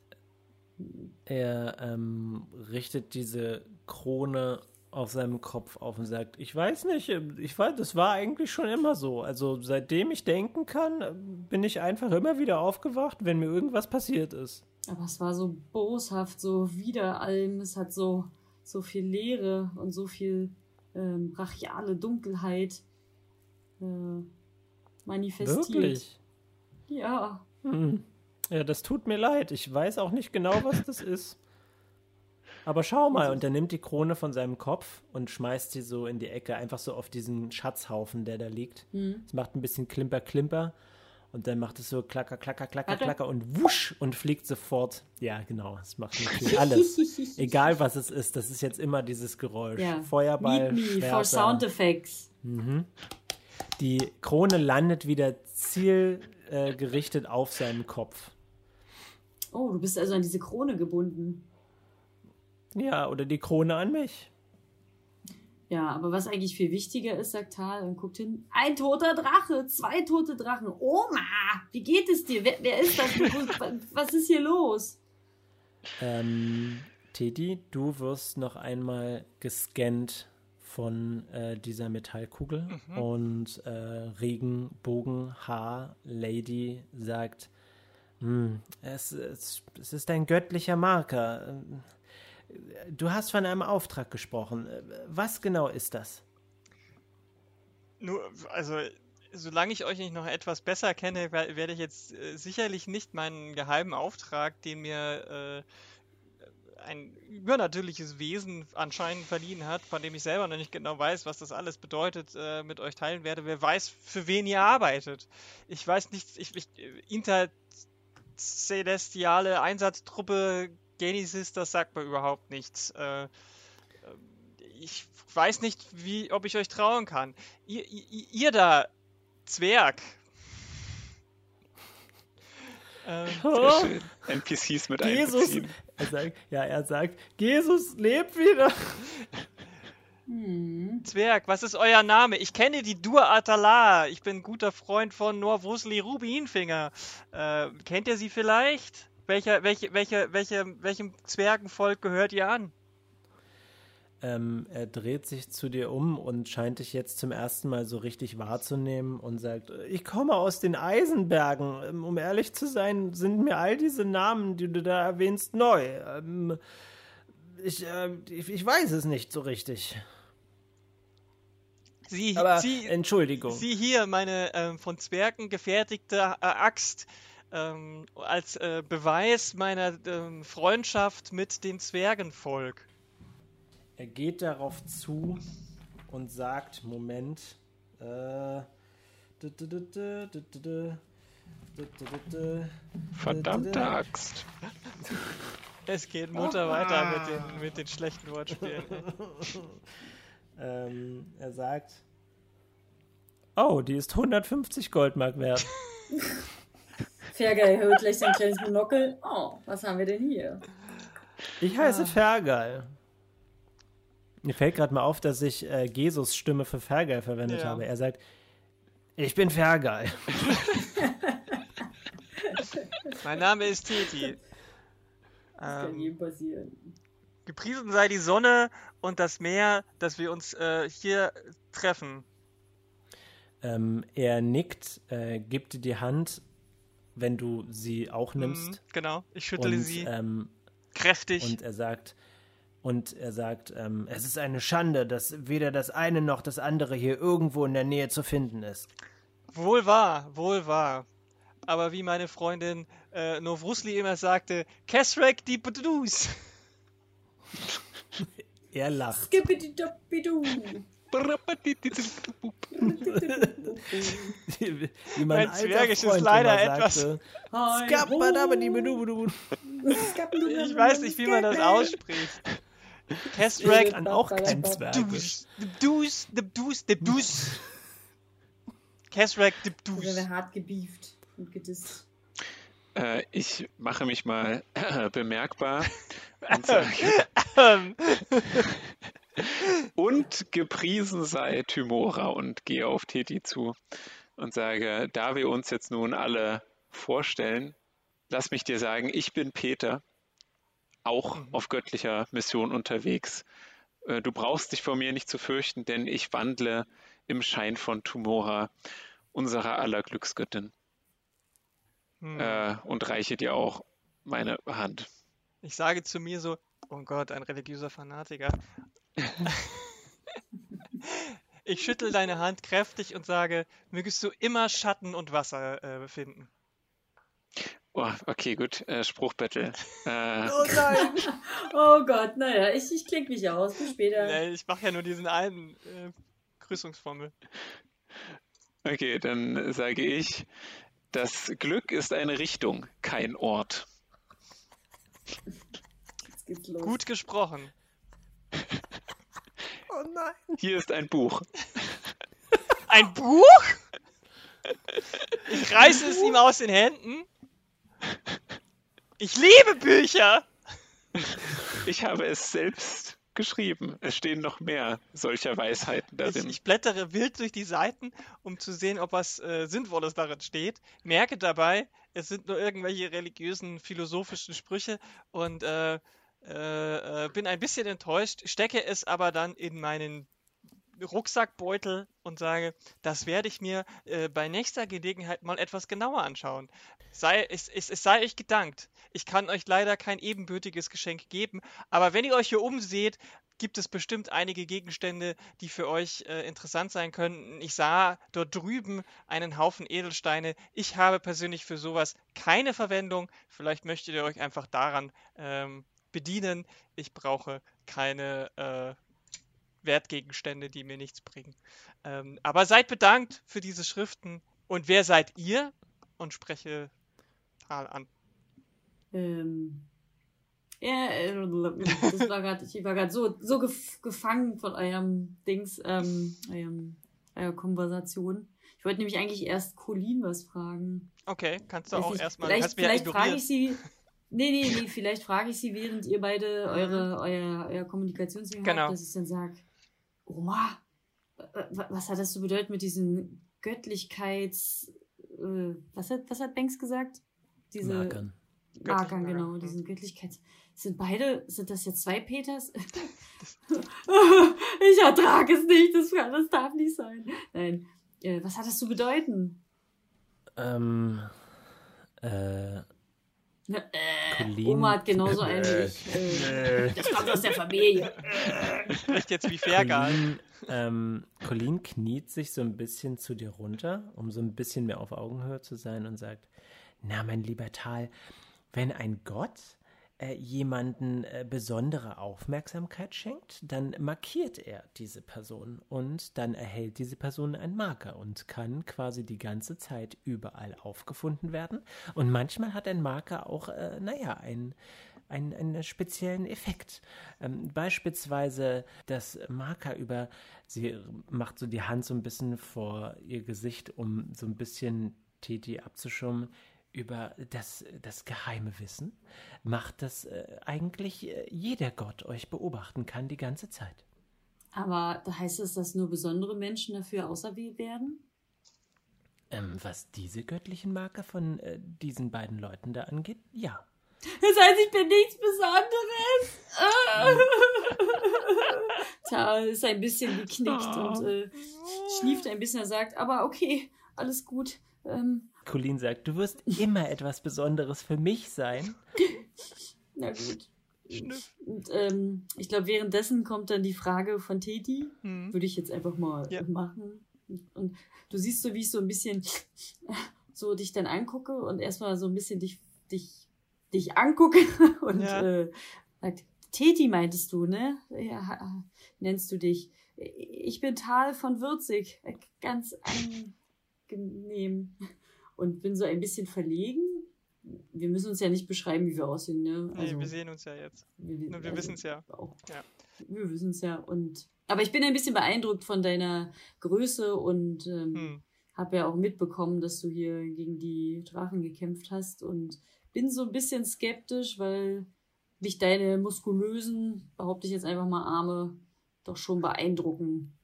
Er ähm, richtet diese Krone auf seinem Kopf auf und sagt, ich weiß nicht, ich weiß, das war eigentlich schon immer so. Also seitdem ich denken kann, bin ich einfach immer wieder aufgewacht, wenn mir irgendwas passiert ist. Aber es war so boshaft, so wider allem. Es hat so, so viel Leere und so viel ähm, brachiale Dunkelheit. Äh, manifestiert. Wirklich? Ja. Hm. Ja, das tut mir leid. Ich weiß auch nicht genau, was das ist. Aber schau mal, und er nimmt die Krone von seinem Kopf und schmeißt sie so in die Ecke, einfach so auf diesen Schatzhaufen, der da liegt. Es mhm. macht ein bisschen Klimper, Klimper. Und dann macht es so klacker, klacker, klacker, Warte. klacker und wusch und fliegt sofort. Ja, genau. Es macht natürlich <laughs> alles. Egal was es ist, das ist jetzt immer dieses Geräusch. Ja. Feuerball. Meet me for sound effects. Mhm. Die Krone landet wieder zielgerichtet äh, auf seinem Kopf. Oh, du bist also an diese Krone gebunden. Ja, oder die Krone an mich. Ja, aber was eigentlich viel wichtiger ist, sagt Tal und guckt hin, ein toter Drache, zwei tote Drachen. Oma, wie geht es dir? Wer, wer ist das? <laughs> Was ist hier los? Ähm, Teddy, du wirst noch einmal gescannt von äh, dieser Metallkugel Mhm. und äh, Regenbogenhaar Lady sagt, "Hm, es, es, es ist ein göttlicher Marker. Du hast von einem Auftrag gesprochen. Was genau ist das? Nur, also, solange ich euch nicht noch etwas besser kenne, wer- werde ich jetzt äh, sicherlich nicht meinen geheimen Auftrag, den mir äh, ein übernatürliches Wesen anscheinend verliehen hat, von dem ich selber noch nicht genau weiß, was das alles bedeutet, äh, mit euch teilen werde. Wer weiß, für wen ihr arbeitet. Ich weiß nicht, ich, ich intercelestiale Einsatztruppe Genesis, das sagt mir überhaupt nichts. Äh, ich weiß nicht, wie, ob ich euch trauen kann. Ihr, ihr, ihr da, Zwerg. <laughs> Ähm, Sehr schön. NPCs mit Jesus! einbeziehen. Er sagt, ja, er sagt, Jesus lebt wieder. <laughs> Hm. Zwerg, was ist euer Name? Ich kenne die Dur Atala. Ich bin guter Freund von Norwusli Rubinfinger. Äh, kennt ihr sie vielleicht? Welcher, welche, welche, welche, welchem Zwergenvolk gehört ihr an? Ähm, er dreht sich zu dir um und scheint dich jetzt zum ersten Mal so richtig wahrzunehmen und sagt, ich komme aus den Eisenbergen. Ähm, Um ehrlich zu sein, sind mir all diese Namen, die du da erwähnst, neu. Ähm, ich, äh, ich, ich weiß es nicht so richtig. Sie, Aber sie, Entschuldigung. Sie hier, meine ähm, von Zwergen gefertigte äh, Axt, ähm, als äh, Beweis meiner ähm, Freundschaft mit dem Zwergenvolk. Er geht darauf zu und sagt, Moment, Verdammte Axt. Es geht munter weiter mit den, mit den schlechten Wortspielen ähm, er sagt, oh, die ist 150 Goldmark wert. <laughs> Fergal erhöht gleich sein kleines Monokel. Oh, was haben wir denn hier? Ich Ah. heiße Fergal. Mir fällt gerade mal auf, dass ich äh, Jesus Stimme für Fergal verwendet Ja. habe. Er sagt, ich bin Fergal. <laughs> Mein Name ist Teti. Was kann Ähm, jedem passieren? Gepriesen sei die Sonne und das Meer, dass wir uns äh, hier treffen. Ähm, er nickt, äh, gibt dir die Hand, wenn du sie auch nimmst. Mhm, genau, ich schüttle und, sie ähm, kräftig. Und er sagt, und er sagt, ähm, es ist eine Schande, dass weder das eine noch das andere hier irgendwo in der Nähe zu finden ist. Wohl wahr, wohl wahr. Aber wie meine Freundin äh, Novrusli immer sagte, Kesrek die Bedus. <laughs> <laughs> Er lacht. Skibidi-doppidu. Wie mein, Mein Zwergisch ist leider etwas-. Ich weiß nicht, wie man das ausspricht. Ich kann auch kein. Dus, Debdus, Debdus, Debdus. Werden Debdus. wir hart gebieft und gedisst. Äh, ich mache mich mal <clears throat> bemerkbar und <laughs> sage, Ähm, und gepriesen sei Tymora und gehe auf Teti zu und sage, da wir uns jetzt nun alle vorstellen, lass mich dir sagen, ich bin Peter, auch auf göttlicher Mission unterwegs. Äh, Du brauchst dich vor mir nicht zu fürchten, denn ich wandle im Schein von Tumora, unserer aller Glücksgöttin, hm. äh, und reiche dir auch meine Hand. Ich sage zu mir so, oh Gott, ein religiöser Fanatiker. <laughs> Ich schüttel deine Hand kräftig und sage, mögest du immer Schatten und Wasser äh, finden. Oh, okay, gut, äh, Spruchbattle. <laughs> Äh, Oh nein! Oh Gott, naja, ich, ich klinge mich aus. Bis später. Nee, ich mache ja nur diesen einen äh, Grüßungsformel. Okay, dann sage ich, das Glück ist eine Richtung, kein Ort. Gut gesprochen. Oh nein! Hier ist ein Buch. Ein Buch? Ich reiße es ihm aus den Händen. Ich liebe Bücher. Ich habe es selbst geschrieben. Es stehen noch mehr solcher Weisheiten darin. Ich, ich blättere wild durch die Seiten, um zu sehen, ob was äh, Sinnvolles darin steht. Merke dabei, es sind nur irgendwelche religiösen, philosophischen Sprüche und äh, äh, äh bin ein bisschen enttäuscht, stecke es aber dann in meinen Rucksackbeutel und sage, das werde ich mir äh, bei nächster Gelegenheit mal etwas genauer anschauen. Sei, es, es, es sei euch gedankt. Ich kann euch leider kein ebenbürtiges Geschenk geben, aber wenn ihr euch hier umseht, gibt es bestimmt einige Gegenstände, die für euch äh, interessant sein könnten. Ich sah dort drüben einen Haufen Edelsteine. Ich habe persönlich für sowas keine Verwendung. Vielleicht möchtet ihr euch einfach daran ähm, bedienen. Ich brauche keine äh, Wertgegenstände, die mir nichts bringen. Ähm, aber seid bedankt für diese Schriften. Und wer seid ihr? Und spreche Tal an. Ähm, ja, äh, das war grad, ich war gerade so, so gef gefangen von eurem Dings, ähm, eurem, eurer Konversation. Ich wollte nämlich eigentlich erst Colin was fragen. Okay, kannst du auch erstmal. Vielleicht, vielleicht frage ich sie. Nee, nee, nee, vielleicht frage ich sie, während ihr beide eure, euer, euer Kommunikationsding genau. habt, dass ich dann sage, Oma, was hat das zu bedeuten mit diesen Göttlichkeits... Äh, was, hat, was hat Banks gesagt? Diese Markern. Markern, genau, diesen Göttlichkeits... Sind beide, sind das jetzt zwei Peters? <laughs> ich ertrage es nicht, das, das darf nicht sein. Nein. Äh, was hat das zu bedeuten? Ähm, äh, äh, Oma hat genauso einen wie ich. Äh, das kommt aus der Familie. <laughs> Spricht jetzt wie Fergal. Ähm, Colleen kniet sich so ein bisschen zu dir runter, um so ein bisschen mehr auf Augenhöhe zu sein und sagt, na, mein lieber Tal, wenn ein Gott äh, jemanden äh, besondere Aufmerksamkeit schenkt, dann markiert er diese Person und dann erhält diese Person einen Marker und kann quasi die ganze Zeit überall aufgefunden werden. Und manchmal hat ein Marker auch, äh, naja, ein einen, einen speziellen Effekt. Ähm, beispielsweise das Marker über, sie macht so die Hand so ein bisschen vor ihr Gesicht, um so ein bisschen Titi abzuschirmen, über das, das geheime Wissen macht, dass äh, eigentlich äh, jeder Gott euch beobachten kann die ganze Zeit. Aber da heißt es, dass nur besondere Menschen dafür auserwählt werden? Ähm, was diese göttlichen Marker von äh, diesen beiden Leuten da angeht, ja. Das heißt, ich bin nichts Besonderes. <laughs> Tja, ist ein bisschen geknickt und äh, schnieft ein bisschen. Er sagt, aber okay, alles gut. Ähm, Colleen sagt, du wirst immer etwas Besonderes für mich sein. <laughs> Na gut. Und, ähm, ich glaube, währenddessen kommt dann die Frage von Teti. Hm. Würde ich jetzt einfach mal ja. machen. Und du siehst so, wie ich so ein bisschen <laughs> so dich dann angucke und erstmal so ein bisschen dich, dich, dich angucke <laughs> und ja. äh, sagt, Teti meintest du, ne? Ja, nennst du dich. Ich bin Tal von Würzig. Ganz angenehm und bin so ein bisschen verlegen. Wir müssen uns ja nicht beschreiben, wie wir aussehen, ne? Also, nee, wir sehen uns ja jetzt. Wir, wir also, wissen es ja. Auch. ja. Wir wissen es ja. Und, aber ich bin ein bisschen beeindruckt von deiner Größe und ähm, hm. habe ja auch mitbekommen, dass du hier gegen die Drachen gekämpft hast und bin so ein bisschen skeptisch, weil mich deine muskulösen, behaupte ich jetzt einfach mal Arme, doch schon beeindrucken.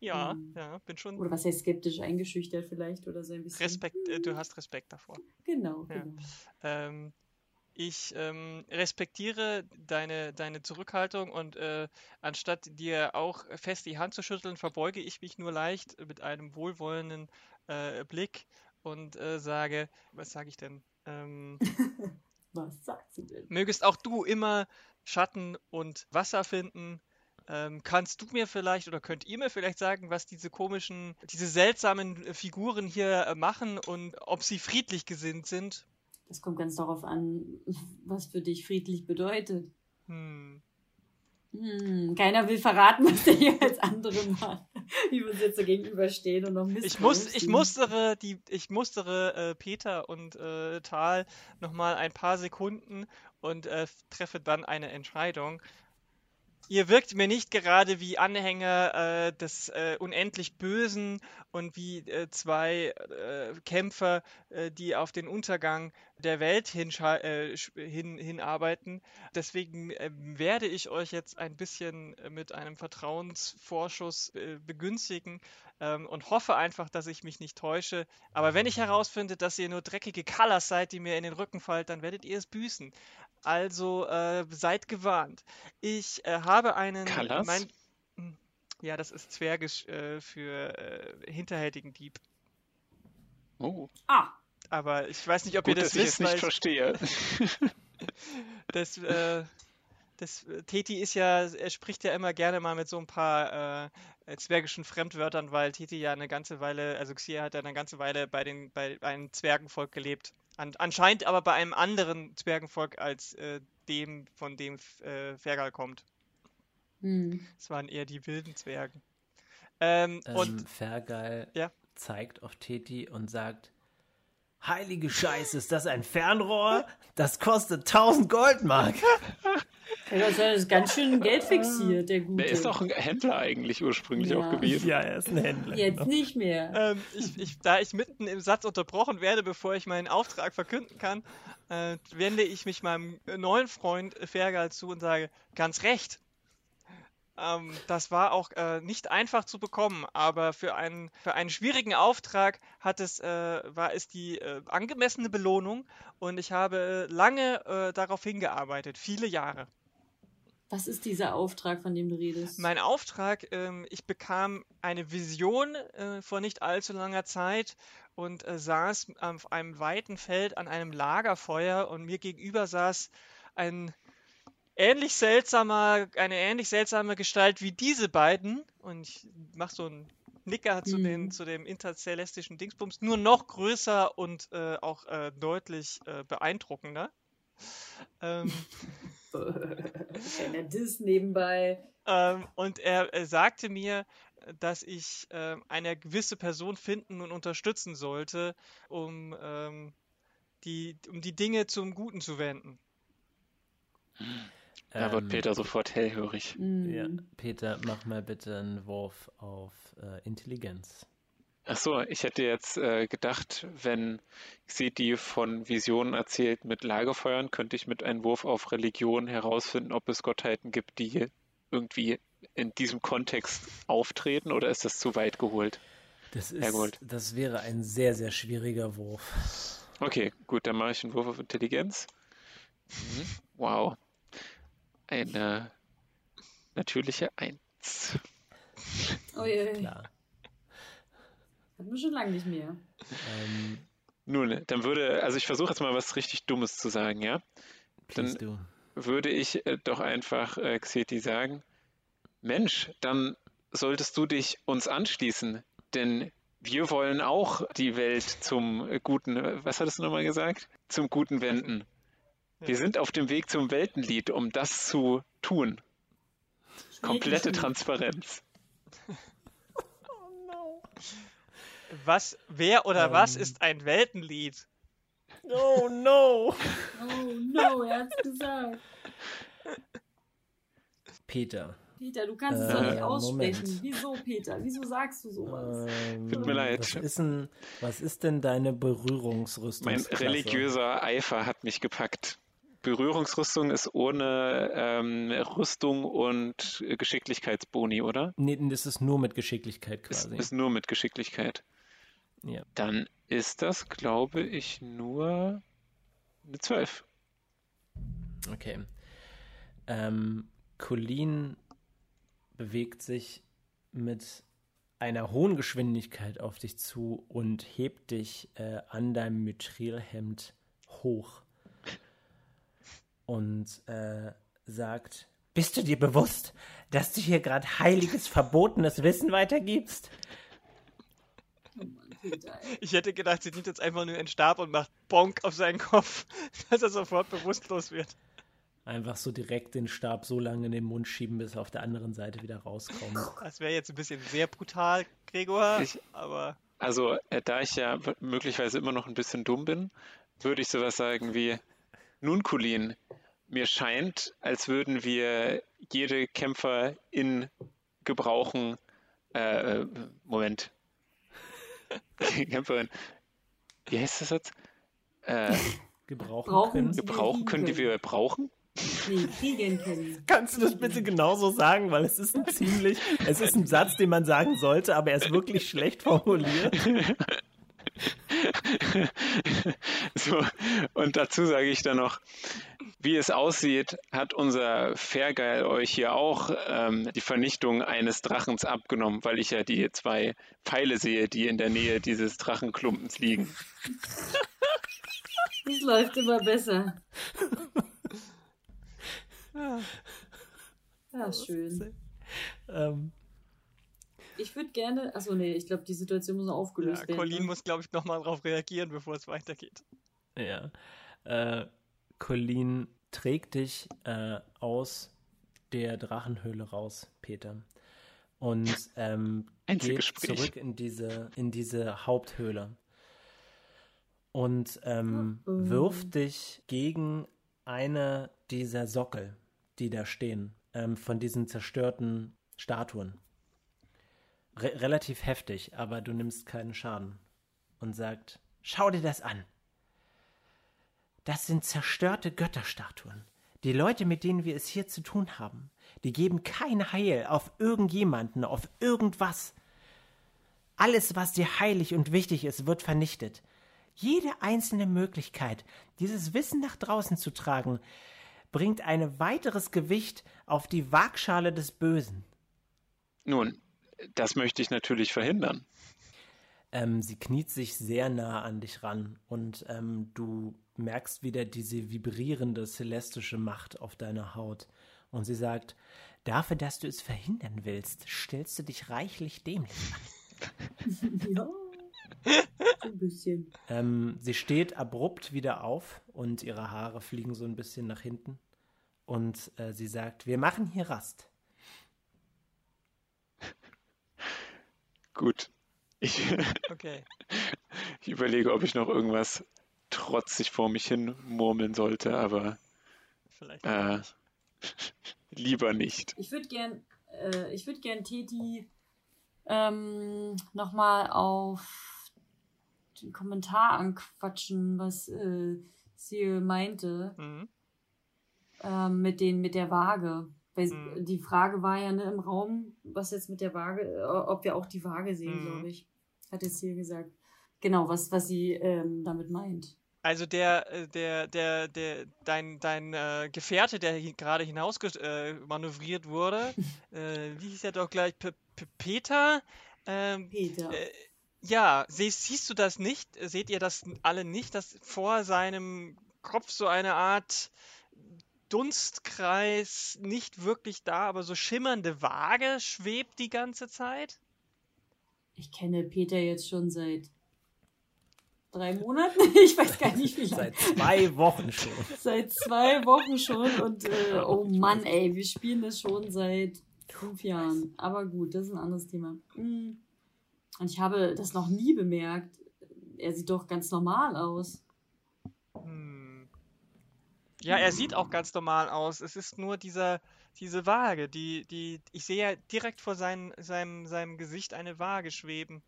Ja, ähm, ja, bin schon. Oder was heißt skeptisch eingeschüchtert vielleicht oder so ein bisschen. Respekt, äh, du hast Respekt davor. Genau, ja. genau. Ähm, ich ähm, respektiere deine, deine Zurückhaltung und äh, anstatt dir auch fest die Hand zu schütteln, verbeuge ich mich nur leicht mit einem wohlwollenden äh, Blick und äh, sage, was sage ich denn? Ähm, <laughs> was sagst du denn? Mögest auch du immer Schatten und Wasser finden ähm, kannst du mir vielleicht oder könnt ihr mir vielleicht sagen, was diese komischen, diese seltsamen äh, Figuren hier äh, machen und ob sie friedlich gesinnt sind? Das kommt ganz darauf an, was für dich friedlich bedeutet. Hm. Hm, keiner will verraten, <laughs> was der als andere macht. Wie wir uns jetzt so gegenüberstehen und noch Ich, muss, ich mustere, die, ich mustere äh, Peter und äh, Tal nochmal ein paar Sekunden und äh, treffe dann eine Entscheidung. Ihr wirkt mir nicht gerade wie Anhänger äh, des äh, unendlich Bösen und wie äh, zwei äh, Kämpfer, äh, die auf den Untergang der Welt äh, hin, hinarbeiten. Deswegen ähm, werde ich euch jetzt ein bisschen mit einem Vertrauensvorschuss begünstigen ähm, und hoffe einfach, dass ich mich nicht täusche. Aber wenn ich herausfinde, dass ihr nur dreckige Colors seid, die mir in den Rücken fallen, dann werdet ihr es büßen. Also seid gewarnt. Ich äh, habe einen. Kalas? Mein, hm, ja, das ist Zwergisch äh, für äh, hinterhältigen Dieb. Oh. Ah. Aber ich weiß nicht, ob Gut, ihr das dass wisst. Ich es nicht verstehe. <laughs> das, äh, das Teti ist ja, er spricht ja immer gerne mal mit so ein paar äh, zwergischen Fremdwörtern, weil Teti ja eine ganze Weile, also Xia hat ja eine ganze Weile bei den bei einem Zwergenvolk gelebt. An, anscheinend aber bei einem anderen Zwergenvolk als äh, dem, von dem äh, Fergal kommt. Hm. Es waren eher die wilden Zwergen. Ähm, ähm, und Fergal ja? zeigt auf Teti und sagt: Heilige Scheiße, ist das ein Fernrohr? Das kostet 1000 Goldmark. <laughs> Das ist ganz schön Geld fixiert, der Gute. Der ist doch ein Händler eigentlich ursprünglich Ja. auch gewesen. Ja, er ist ein Händler. Jetzt genau. nicht mehr. ähm, ich, ich, da ich mitten im Satz unterbrochen werde, bevor ich meinen Auftrag verkünden kann, äh, wende ich mich meinem neuen Freund Fergal zu und sage, ganz recht. Ähm, das war auch äh, nicht einfach zu bekommen, aber für einen, für einen schwierigen Auftrag hat es, äh, war es die äh, angemessene Belohnung und ich habe lange äh, darauf hingearbeitet, viele Jahre. Was ist dieser Auftrag, von dem du redest? Mein Auftrag, ähm, ich bekam eine Vision äh, vor nicht allzu langer Zeit und äh, saß auf einem weiten Feld an einem Lagerfeuer und mir gegenüber saß ein ähnlich seltsamer, eine ähnlich seltsame Gestalt wie diese beiden und ich mache so einen Nicker zu, Mhm. den, zu dem intercelestischen Dingsbums, nur noch größer und äh, auch äh, deutlich äh, beeindruckender. Ähm, <laughs> <laughs> Kleiner Diss nebenbei. Ähm, und er, er sagte mir, dass ich ähm, eine gewisse Person finden und unterstützen sollte, um, die, um die Dinge zum Guten zu wenden. Da wird Ähm, Peter sofort hellhörig. Ja, Peter, mach mal bitte einen Wurf auf äh, Intelligenz. Ach so, ich hätte jetzt äh, gedacht, wenn Xeti von Visionen erzählt mit Lagerfeuern, könnte ich mit einem Wurf auf Religion herausfinden, ob es Gottheiten gibt, die irgendwie in diesem Kontext auftreten, oder ist das zu weit geholt? Das, ist, das wäre ein sehr, sehr schwieriger Wurf. Okay, gut, dann mache ich einen Wurf auf Intelligenz. Mhm. Wow. Eine natürliche Eins. Oh je, Klar. hatten wir schon lange nicht mehr. Ähm, Nun, dann würde, also ich versuche jetzt mal was richtig Dummes zu sagen, ja? please do. würde ich äh, doch einfach äh, Xeti sagen, Mensch, dann solltest du dich uns anschließen, denn wir wollen auch die Welt zum äh, Guten, was hattest du nochmal gesagt? Zum Guten wenden. Wir sind auf dem Weg zum Weltenlied, um das zu tun. Komplette <laughs> Transparenz. Was, wer oder was Ähm. ist ein Weltenlied? Oh no! Oh no, er hat's gesagt. Peter. Peter, du kannst es Äh, doch nicht aussprechen. Moment. Wieso, Peter? Wieso sagst du sowas? Ähm, Tut mir leid. Was ist, denn, was ist denn deine Berührungsrüstung? Mein religiöser Eifer hat mich gepackt. Berührungsrüstung ist ohne ähm, Rüstung und Geschicklichkeitsboni, oder? Nee, das ist nur mit Geschicklichkeit Ist, quasi. ist nur mit Geschicklichkeit. ja. Dann ist das, glaube ich, nur eine 12. Okay. Ähm, Colleen bewegt sich mit einer hohen Geschwindigkeit auf dich zu und hebt dich äh, an deinem Mithrilhemd hoch und äh, sagt, bist du dir bewusst, dass du hier gerade heiliges, verbotenes Wissen weitergibst? Oh Mann. Ich hätte gedacht, sie nimmt jetzt einfach nur einen Stab und macht Bonk auf seinen Kopf, <laughs> dass er sofort bewusstlos wird. Einfach so direkt den Stab so lange in den Mund schieben, bis er auf der anderen Seite wieder rauskommt. Das wäre jetzt ein bisschen sehr brutal, Gregor, Ich- aber Also, äh, da ich ja möglicherweise immer noch ein bisschen dumm bin, würde ich sowas sagen wie, nun, Colleen, mir scheint, als würden wir jede Kämpferin gebrauchen. Äh, Moment. <laughs> Kämpferin. Wie heißt das jetzt? Äh, Gebrauchen Brauchen können. Gebrauchen können, die wir brauchen? Nee, kriegen können. Kannst du das bitte genauso sagen, weil es ist ein ziemlich, es ist ein Satz, den man sagen sollte, aber er ist wirklich schlecht formuliert. <laughs> So, und dazu sage ich dann noch, wie es aussieht, hat unser Fairgeil euch hier auch ähm, die Vernichtung eines Drachens abgenommen, weil ich ja die zwei Pfeile sehe, die in der Nähe dieses Drachenklumpens liegen. <laughs> Das läuft immer besser. Ja, schön. Ähm, Ich würde gerne. Achso, nee, ich glaube, die Situation muss noch Ja, aufgelöst werden. Colin ne? muss, glaube ich, nochmal darauf reagieren, bevor es weitergeht. ja. Äh, Colleen trägt dich äh, aus der Drachenhöhle raus, Peter. Und ähm, geht zurück in diese, in diese Haupthöhle. Und ähm, Oh oh. wirft dich gegen eine dieser Sockel, die da stehen, ähm, von diesen zerstörten Statuen. Re relativ heftig, aber du nimmst keinen Schaden. Und sagt, schau dir das an. Das sind zerstörte Götterstatuen. Die Leute, mit denen wir es hier zu tun haben, die geben kein Heil auf irgendjemanden, auf irgendwas. Alles, was dir heilig und wichtig ist, wird vernichtet. Jede einzelne Möglichkeit, dieses Wissen nach draußen zu tragen, bringt ein weiteres Gewicht auf die Waagschale des Bösen. Nun, das möchte ich natürlich verhindern. Ähm, sie kniet sich sehr nah an dich ran und ähm, du merkst wieder diese vibrierende celestische Macht auf deiner Haut. Und sie sagt, dafür, dass du es verhindern willst, stellst du dich reichlich dämlich an. <laughs> Ja. So ein bisschen. Ähm, sie steht abrupt wieder auf und ihre Haare fliegen so ein bisschen nach hinten. Und äh, sie sagt, wir machen hier Rast. Gut. Ich, Okay. <laughs> ich überlege, ob ich noch irgendwas trotzig vor mich hin murmeln sollte, aber Vielleicht. Äh. nicht. <laughs> lieber nicht. Ich würde gern, äh, ich würde gern Teti ähm, nochmal auf den Kommentar anquatschen, was äh, sie meinte Mhm. ähm, mit den mit der Waage. Weil Mhm. die Frage war ja ne, im Raum, was jetzt mit der Waage, äh, ob wir auch die Waage sehen, Mhm. glaube ich. Hat jetzt hier gesagt. Genau, was, was sie ähm, damit meint. Also der, äh, der, der, der, dein, dein äh, Gefährte, der hi- gerade hinaus äh, manövriert wurde, <laughs> äh, wie hieß er doch gleich? P P Peter? Ähm, Peter. Äh, ja, siehst, siehst du das nicht? Seht ihr das alle nicht, dass vor seinem Kopf so eine Art Dunstkreis, nicht wirklich da, aber so schimmernde Waage schwebt die ganze Zeit? Ich kenne Peter jetzt schon seit drei Monaten. <laughs> Ich weiß gar nicht, wie lange. Seit zwei Wochen schon. Seit zwei Wochen schon und äh, <laughs> oh Mann, ey, wir spielen das schon seit fünf Jahren. Aber gut, das ist ein anderes Thema. Mm. Und ich habe das noch nie bemerkt. Er sieht doch ganz normal aus. Hm. Ja, er sieht auch ganz normal aus. Es ist nur dieser, diese Waage, die, die, ich sehe ja direkt vor sein, seinem, seinem Gesicht eine Waage schweben.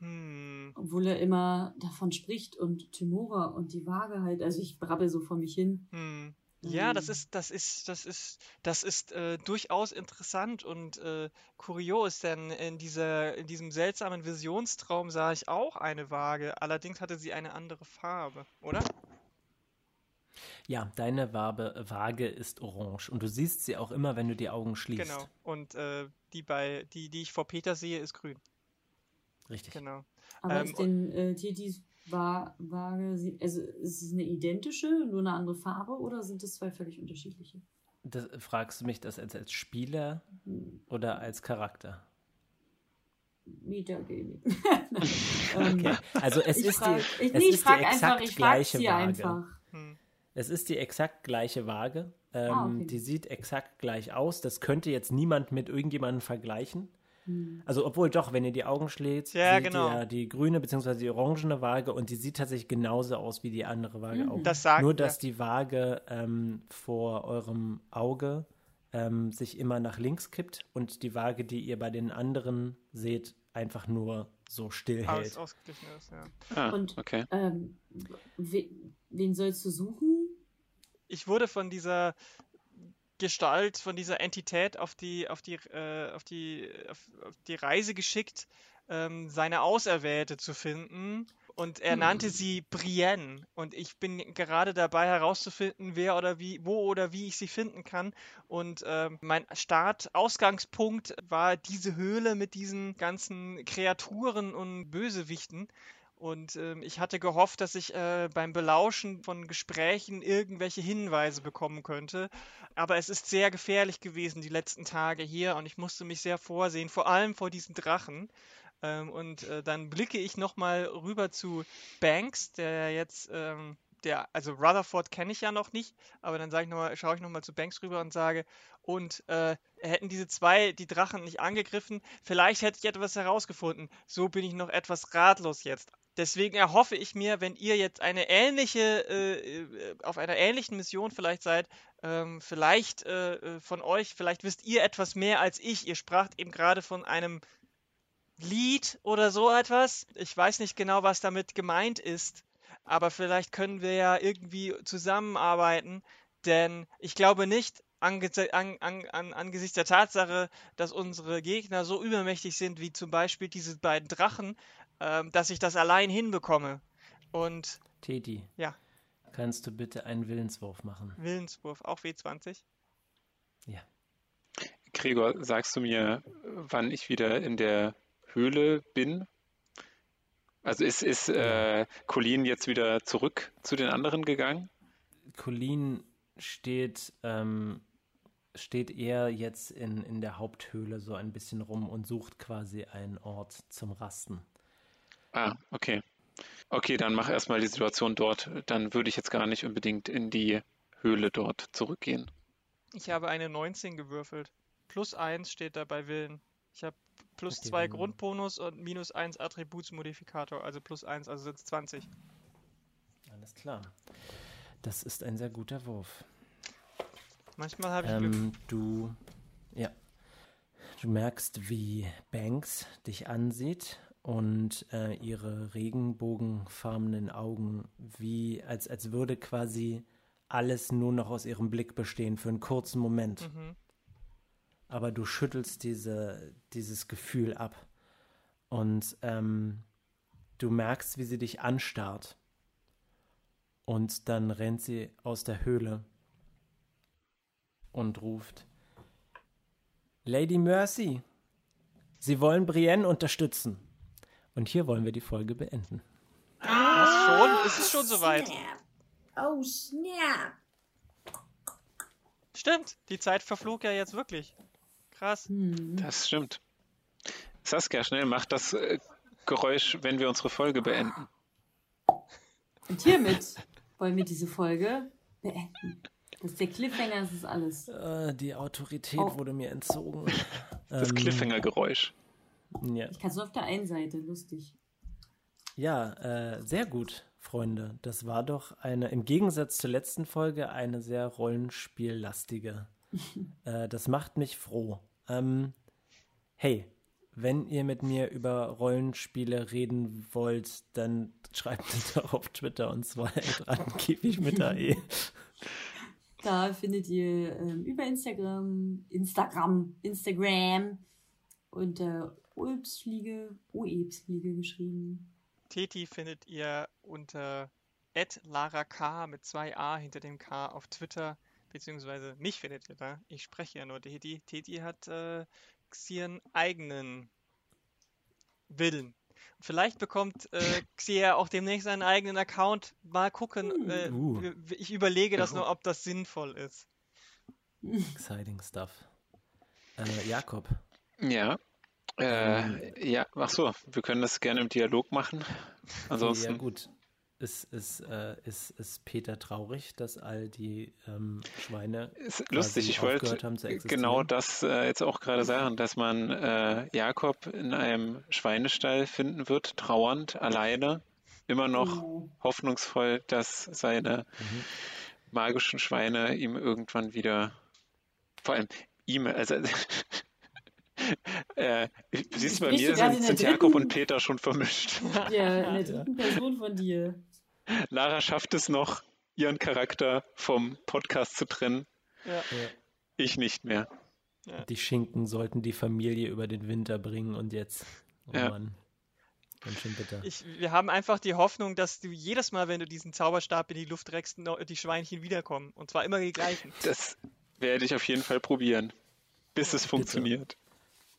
Hm. Obwohl er immer davon spricht und Timora und die Waage halt. Also ich brabbel so vor mich hin. Hm. Ja, das Ähm. ist, das ist, das ist, das ist äh, durchaus interessant und äh, kurios, denn in dieser, in diesem seltsamen Visionstraum sah ich auch eine Waage. Allerdings hatte sie eine andere Farbe, oder? Ja, deine Wabe, Waage ist orange und du siehst sie auch immer, wenn du die Augen schließt. Genau. Und äh, die bei, die, die ich vor Peter sehe, ist grün. Richtig. Genau. Aber Ähm, ist denn äh, Wa Waage, also ist es eine identische, nur eine andere Farbe oder sind es zwei völlig unterschiedliche? Das, fragst du mich das als, als Spieler oder als Charakter? Metagaming. <laughs> Okay. Also es ich ist frag, die, ich, es nee, ich ist die einfach, exakt ich frage gleiche Waage. einfach. Hm. Es ist die exakt gleiche Waage. Ähm, Ah, okay. Die sieht exakt gleich aus. Das könnte jetzt niemand mit irgendjemandem vergleichen. Hm. Also obwohl doch, wenn ihr die Augen schlägt, Ja, seht genau. ihr die grüne bzw. die orangene Waage und die sieht tatsächlich genauso aus wie die andere Waage Mhm. auch. Das sagt Nur, ja. dass die Waage ähm, vor eurem Auge ähm, sich immer nach links kippt und die Waage, die ihr bei den anderen seht, einfach nur so still Aus, hält. ausgeglichen ist, ja. Ah, Und- okay. Ähm, we wen sollst du suchen? Ich wurde von dieser Gestalt, von dieser Entität auf die, auf die, äh, auf die, auf, auf die Reise geschickt, ähm, seine Auserwählte zu finden. Und er Hm. nannte sie Brienne. Und ich bin gerade dabei herauszufinden, wer oder wie, wo oder wie ich sie finden kann. Und ähm, mein Start-Ausgangspunkt war diese Höhle mit diesen ganzen Kreaturen und Bösewichten. Und ähm, ich hatte gehofft, dass ich äh, beim Belauschen von Gesprächen irgendwelche Hinweise bekommen könnte. Aber es ist sehr gefährlich gewesen die letzten Tage hier und ich musste mich sehr vorsehen, vor allem vor diesen Drachen. Ähm, und äh, dann blicke ich nochmal rüber zu Banks, der jetzt, ähm, der, also Rutherford kenne ich ja noch nicht, aber dann ich noch mal, schaue ich nochmal zu Banks rüber und sage, und äh, hätten diese zwei die Drachen nicht angegriffen, vielleicht hätte ich etwas herausgefunden. So bin ich noch etwas ratlos jetzt. Deswegen erhoffe ich mir, wenn ihr jetzt eine ähnliche, äh, äh, auf einer ähnlichen Mission vielleicht seid, ähm, vielleicht äh, äh, von euch, vielleicht wisst ihr etwas mehr als ich. Ihr spracht eben gerade von einem Lied oder so etwas. Ich weiß nicht genau, was damit gemeint ist, aber vielleicht können wir ja irgendwie zusammenarbeiten, denn ich glaube nicht, angese an, an, an, angesichts der Tatsache, dass unsere Gegner so übermächtig sind, wie zum Beispiel diese beiden Drachen, ähm, dass ich das allein hinbekomme. Und Teti. Ja. Kannst du bitte einen Willenswurf machen? Willenswurf, auch W20. Ja. Gregor, sagst du mir, wann ich wieder in der Höhle bin? Also ist, ist äh, Colin jetzt wieder zurück zu den anderen gegangen? Colin steht, ähm, steht eher jetzt in, in der Haupthöhle so ein bisschen rum und sucht quasi einen Ort zum Rasten. Ah, okay. Okay, dann mach erstmal die Situation dort. Dann würde ich jetzt gar nicht unbedingt in die Höhle dort zurückgehen. Ich habe eine 19 gewürfelt. Plus 1 steht da bei Willen. Ich habe plus Okay, 2 dann- Grundbonus und minus 1 Attributsmodifikator, also plus 1, also sind es 20. Alles klar. Das ist ein sehr guter Wurf. Manchmal habe ich Glück. Ähm, du, ja, du merkst, wie Banks dich ansieht und äh, ihre regenbogenfarbenen Augen, wie als, als würde quasi alles nur noch aus ihrem Blick bestehen für einen kurzen Moment. Mhm. Aber du schüttelst diese, dieses Gefühl ab und ähm, du merkst, wie sie dich anstarrt. Und dann rennt sie aus der Höhle und ruft: Lady Mercy, Sie wollen Brienne unterstützen. Und hier wollen wir die Folge beenden. Was schon? Ist es schon soweit? Oh, snap. Stimmt, die Zeit verflog ja jetzt wirklich. Krass. Hm. Das stimmt. Saskia, schnell mach das äh, Geräusch, wenn wir unsere Folge beenden. Und hiermit wollen wir diese Folge beenden. Das ist der Cliffhanger, das ist alles. Äh, die Autorität Oh. wurde mir entzogen. Das Ähm, Cliffhanger-Geräusch. Ja, Ich kann es nur auf der einen Seite, lustig. ja äh, sehr gut, Freunde. Das war doch eine, im Gegensatz zur letzten Folge, eine sehr rollenspiellastige. <laughs> äh, das macht mich froh. Ähm, hey, wenn ihr mit mir über Rollenspiele reden wollt, dann schreibt es doch auf Twitter und zwar Rattenkäfig mit AE. <laughs> Da findet ihr ähm, über Instagram, Instagram, Instagram unter Ulpsfliege, Oebsfliege geschrieben. Teti findet ihr unter @larak mit zwei A hinter dem K auf Twitter, beziehungsweise mich findet ihr da. Ich spreche ja nur Teti. Teti hat äh, Xian eigenen Willen. Vielleicht bekommt äh, Xia auch demnächst einen eigenen Account. Mal gucken. Äh, Uh. Ich überlege das nur, ob das sinnvoll ist. Exciting stuff. Äh, Jakob, Ja. Äh, ja, ach so, wir können das gerne im Dialog machen. ja Ansonsten, gut. Ist, ist, äh, ist, ist Peter traurig, dass all die ähm, Schweine ist lustig, ich wollte genau das äh, jetzt auch gerade sagen, dass man äh, Jakob in einem Schweinestall finden wird, trauernd, alleine, immer noch oh. hoffnungsvoll, dass seine mhm. magischen Schweine ihm irgendwann wieder, vor allem ihm, also <laughs> äh, siehst du, bei mir sind, sind Jakob und Peter schon vermischt. <laughs> Ja, in der dritten Person von dir. Lara schafft es noch, ihren Charakter vom Podcast zu trennen. Ja. Ich nicht mehr. Die Schinken sollten die Familie über den Winter bringen und jetzt. Oh ja. Mann. Ganz schön bitter. Ich, wir haben einfach die Hoffnung, dass du jedes Mal, wenn du diesen Zauberstab in die Luft reckst, die Schweinchen wiederkommen. Und zwar immer die gleichen. Das werde ich auf jeden Fall probieren, bis es funktioniert.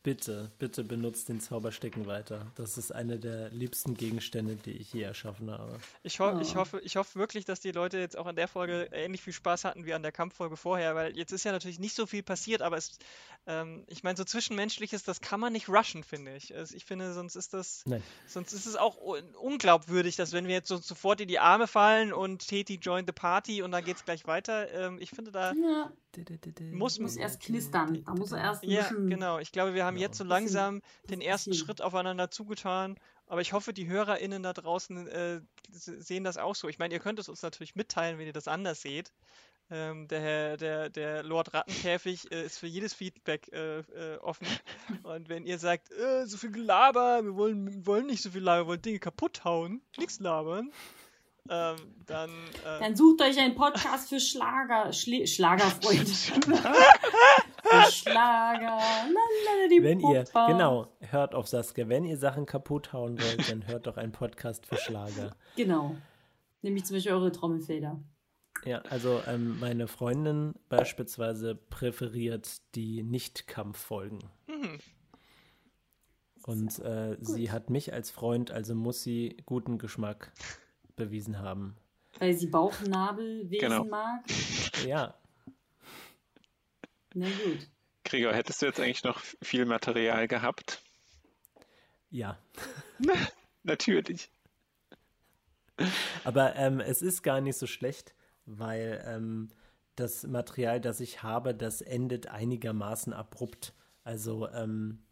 Bitte, bitte benutzt den Zauberstecken weiter. Das ist einer der liebsten Gegenstände, die ich je erschaffen habe. Ich, ho oh. ich, hoffe, ich hoffe wirklich, dass die Leute jetzt auch an der Folge ähnlich viel Spaß hatten wie an der Kampffolge vorher, weil jetzt ist ja natürlich nicht so viel passiert, aber es, ähm, ich meine, so zwischenmenschliches, das kann man nicht rushen, finde ich. Also ich finde, sonst ist das, Nein. sonst ist es auch unglaubwürdig, dass wenn wir jetzt so sofort in die Arme fallen und Teti join the party und dann geht es gleich weiter. Ähm, ich finde, da ja. muss, muss erst knistern. Da muss er erst. Ja, genau. Ich glaube, wir haben jetzt so langsam den ersten Schritt aufeinander zugetan. Aber ich hoffe, die HörerInnen da draußen äh, sehen das auch so. Ich meine, ihr könnt es uns natürlich mitteilen, wenn ihr das anders seht. Ähm, der, der, der Lord Rattenkäfig äh, ist für jedes Feedback äh, äh, offen. <laughs> Und wenn ihr sagt, äh, so viel Gelaber, wir wollen, wollen nicht so viel labern, wir wollen Dinge kaputt hauen, nichts labern, ähm, dann. Äh, dann sucht euch einen Podcast für Schlager, Schli Schlagerfreunde. <laughs> <laughs> Schlager. Lalala, wenn ihr, genau, hört auf Saskia, wenn ihr Sachen kaputt hauen wollt, dann hört doch einen Podcast für Schlager. Genau. Nämlich zum Beispiel eure Trommelfelder. Ja, also ähm, meine Freundin beispielsweise präferiert die Nicht-Kampffolgen. Mhm. Und äh, sie hat mich als Freund, also muss sie guten Geschmack bewiesen haben. Weil sie Bauchnabelwesen genau. mag? Ja. Na gut. Gregor, hättest du jetzt eigentlich noch viel Material gehabt? Ja. Natürlich. Aber ähm, es ist gar nicht so schlecht, weil ähm, das Material, das ich habe, das endet einigermaßen abrupt. Also, ähm,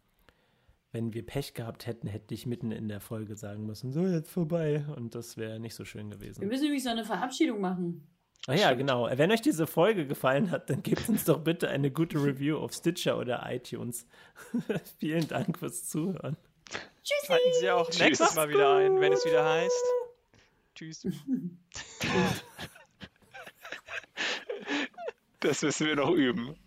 wenn wir Pech gehabt hätten, hätte ich mitten in der Folge sagen müssen, so jetzt vorbei. Und das wäre nicht so schön gewesen. Wir müssen nämlich so eine Verabschiedung machen. Ach ja, genau. Wenn euch diese Folge gefallen hat, dann gebt uns doch bitte eine gute Review auf Stitcher oder iTunes. <laughs> Vielen Dank fürs Zuhören. Tschüssi. Schalten Sie auch nächstes Mal wieder ein, wenn es wieder heißt. Tschüss. <laughs> <laughs> Das müssen wir noch üben.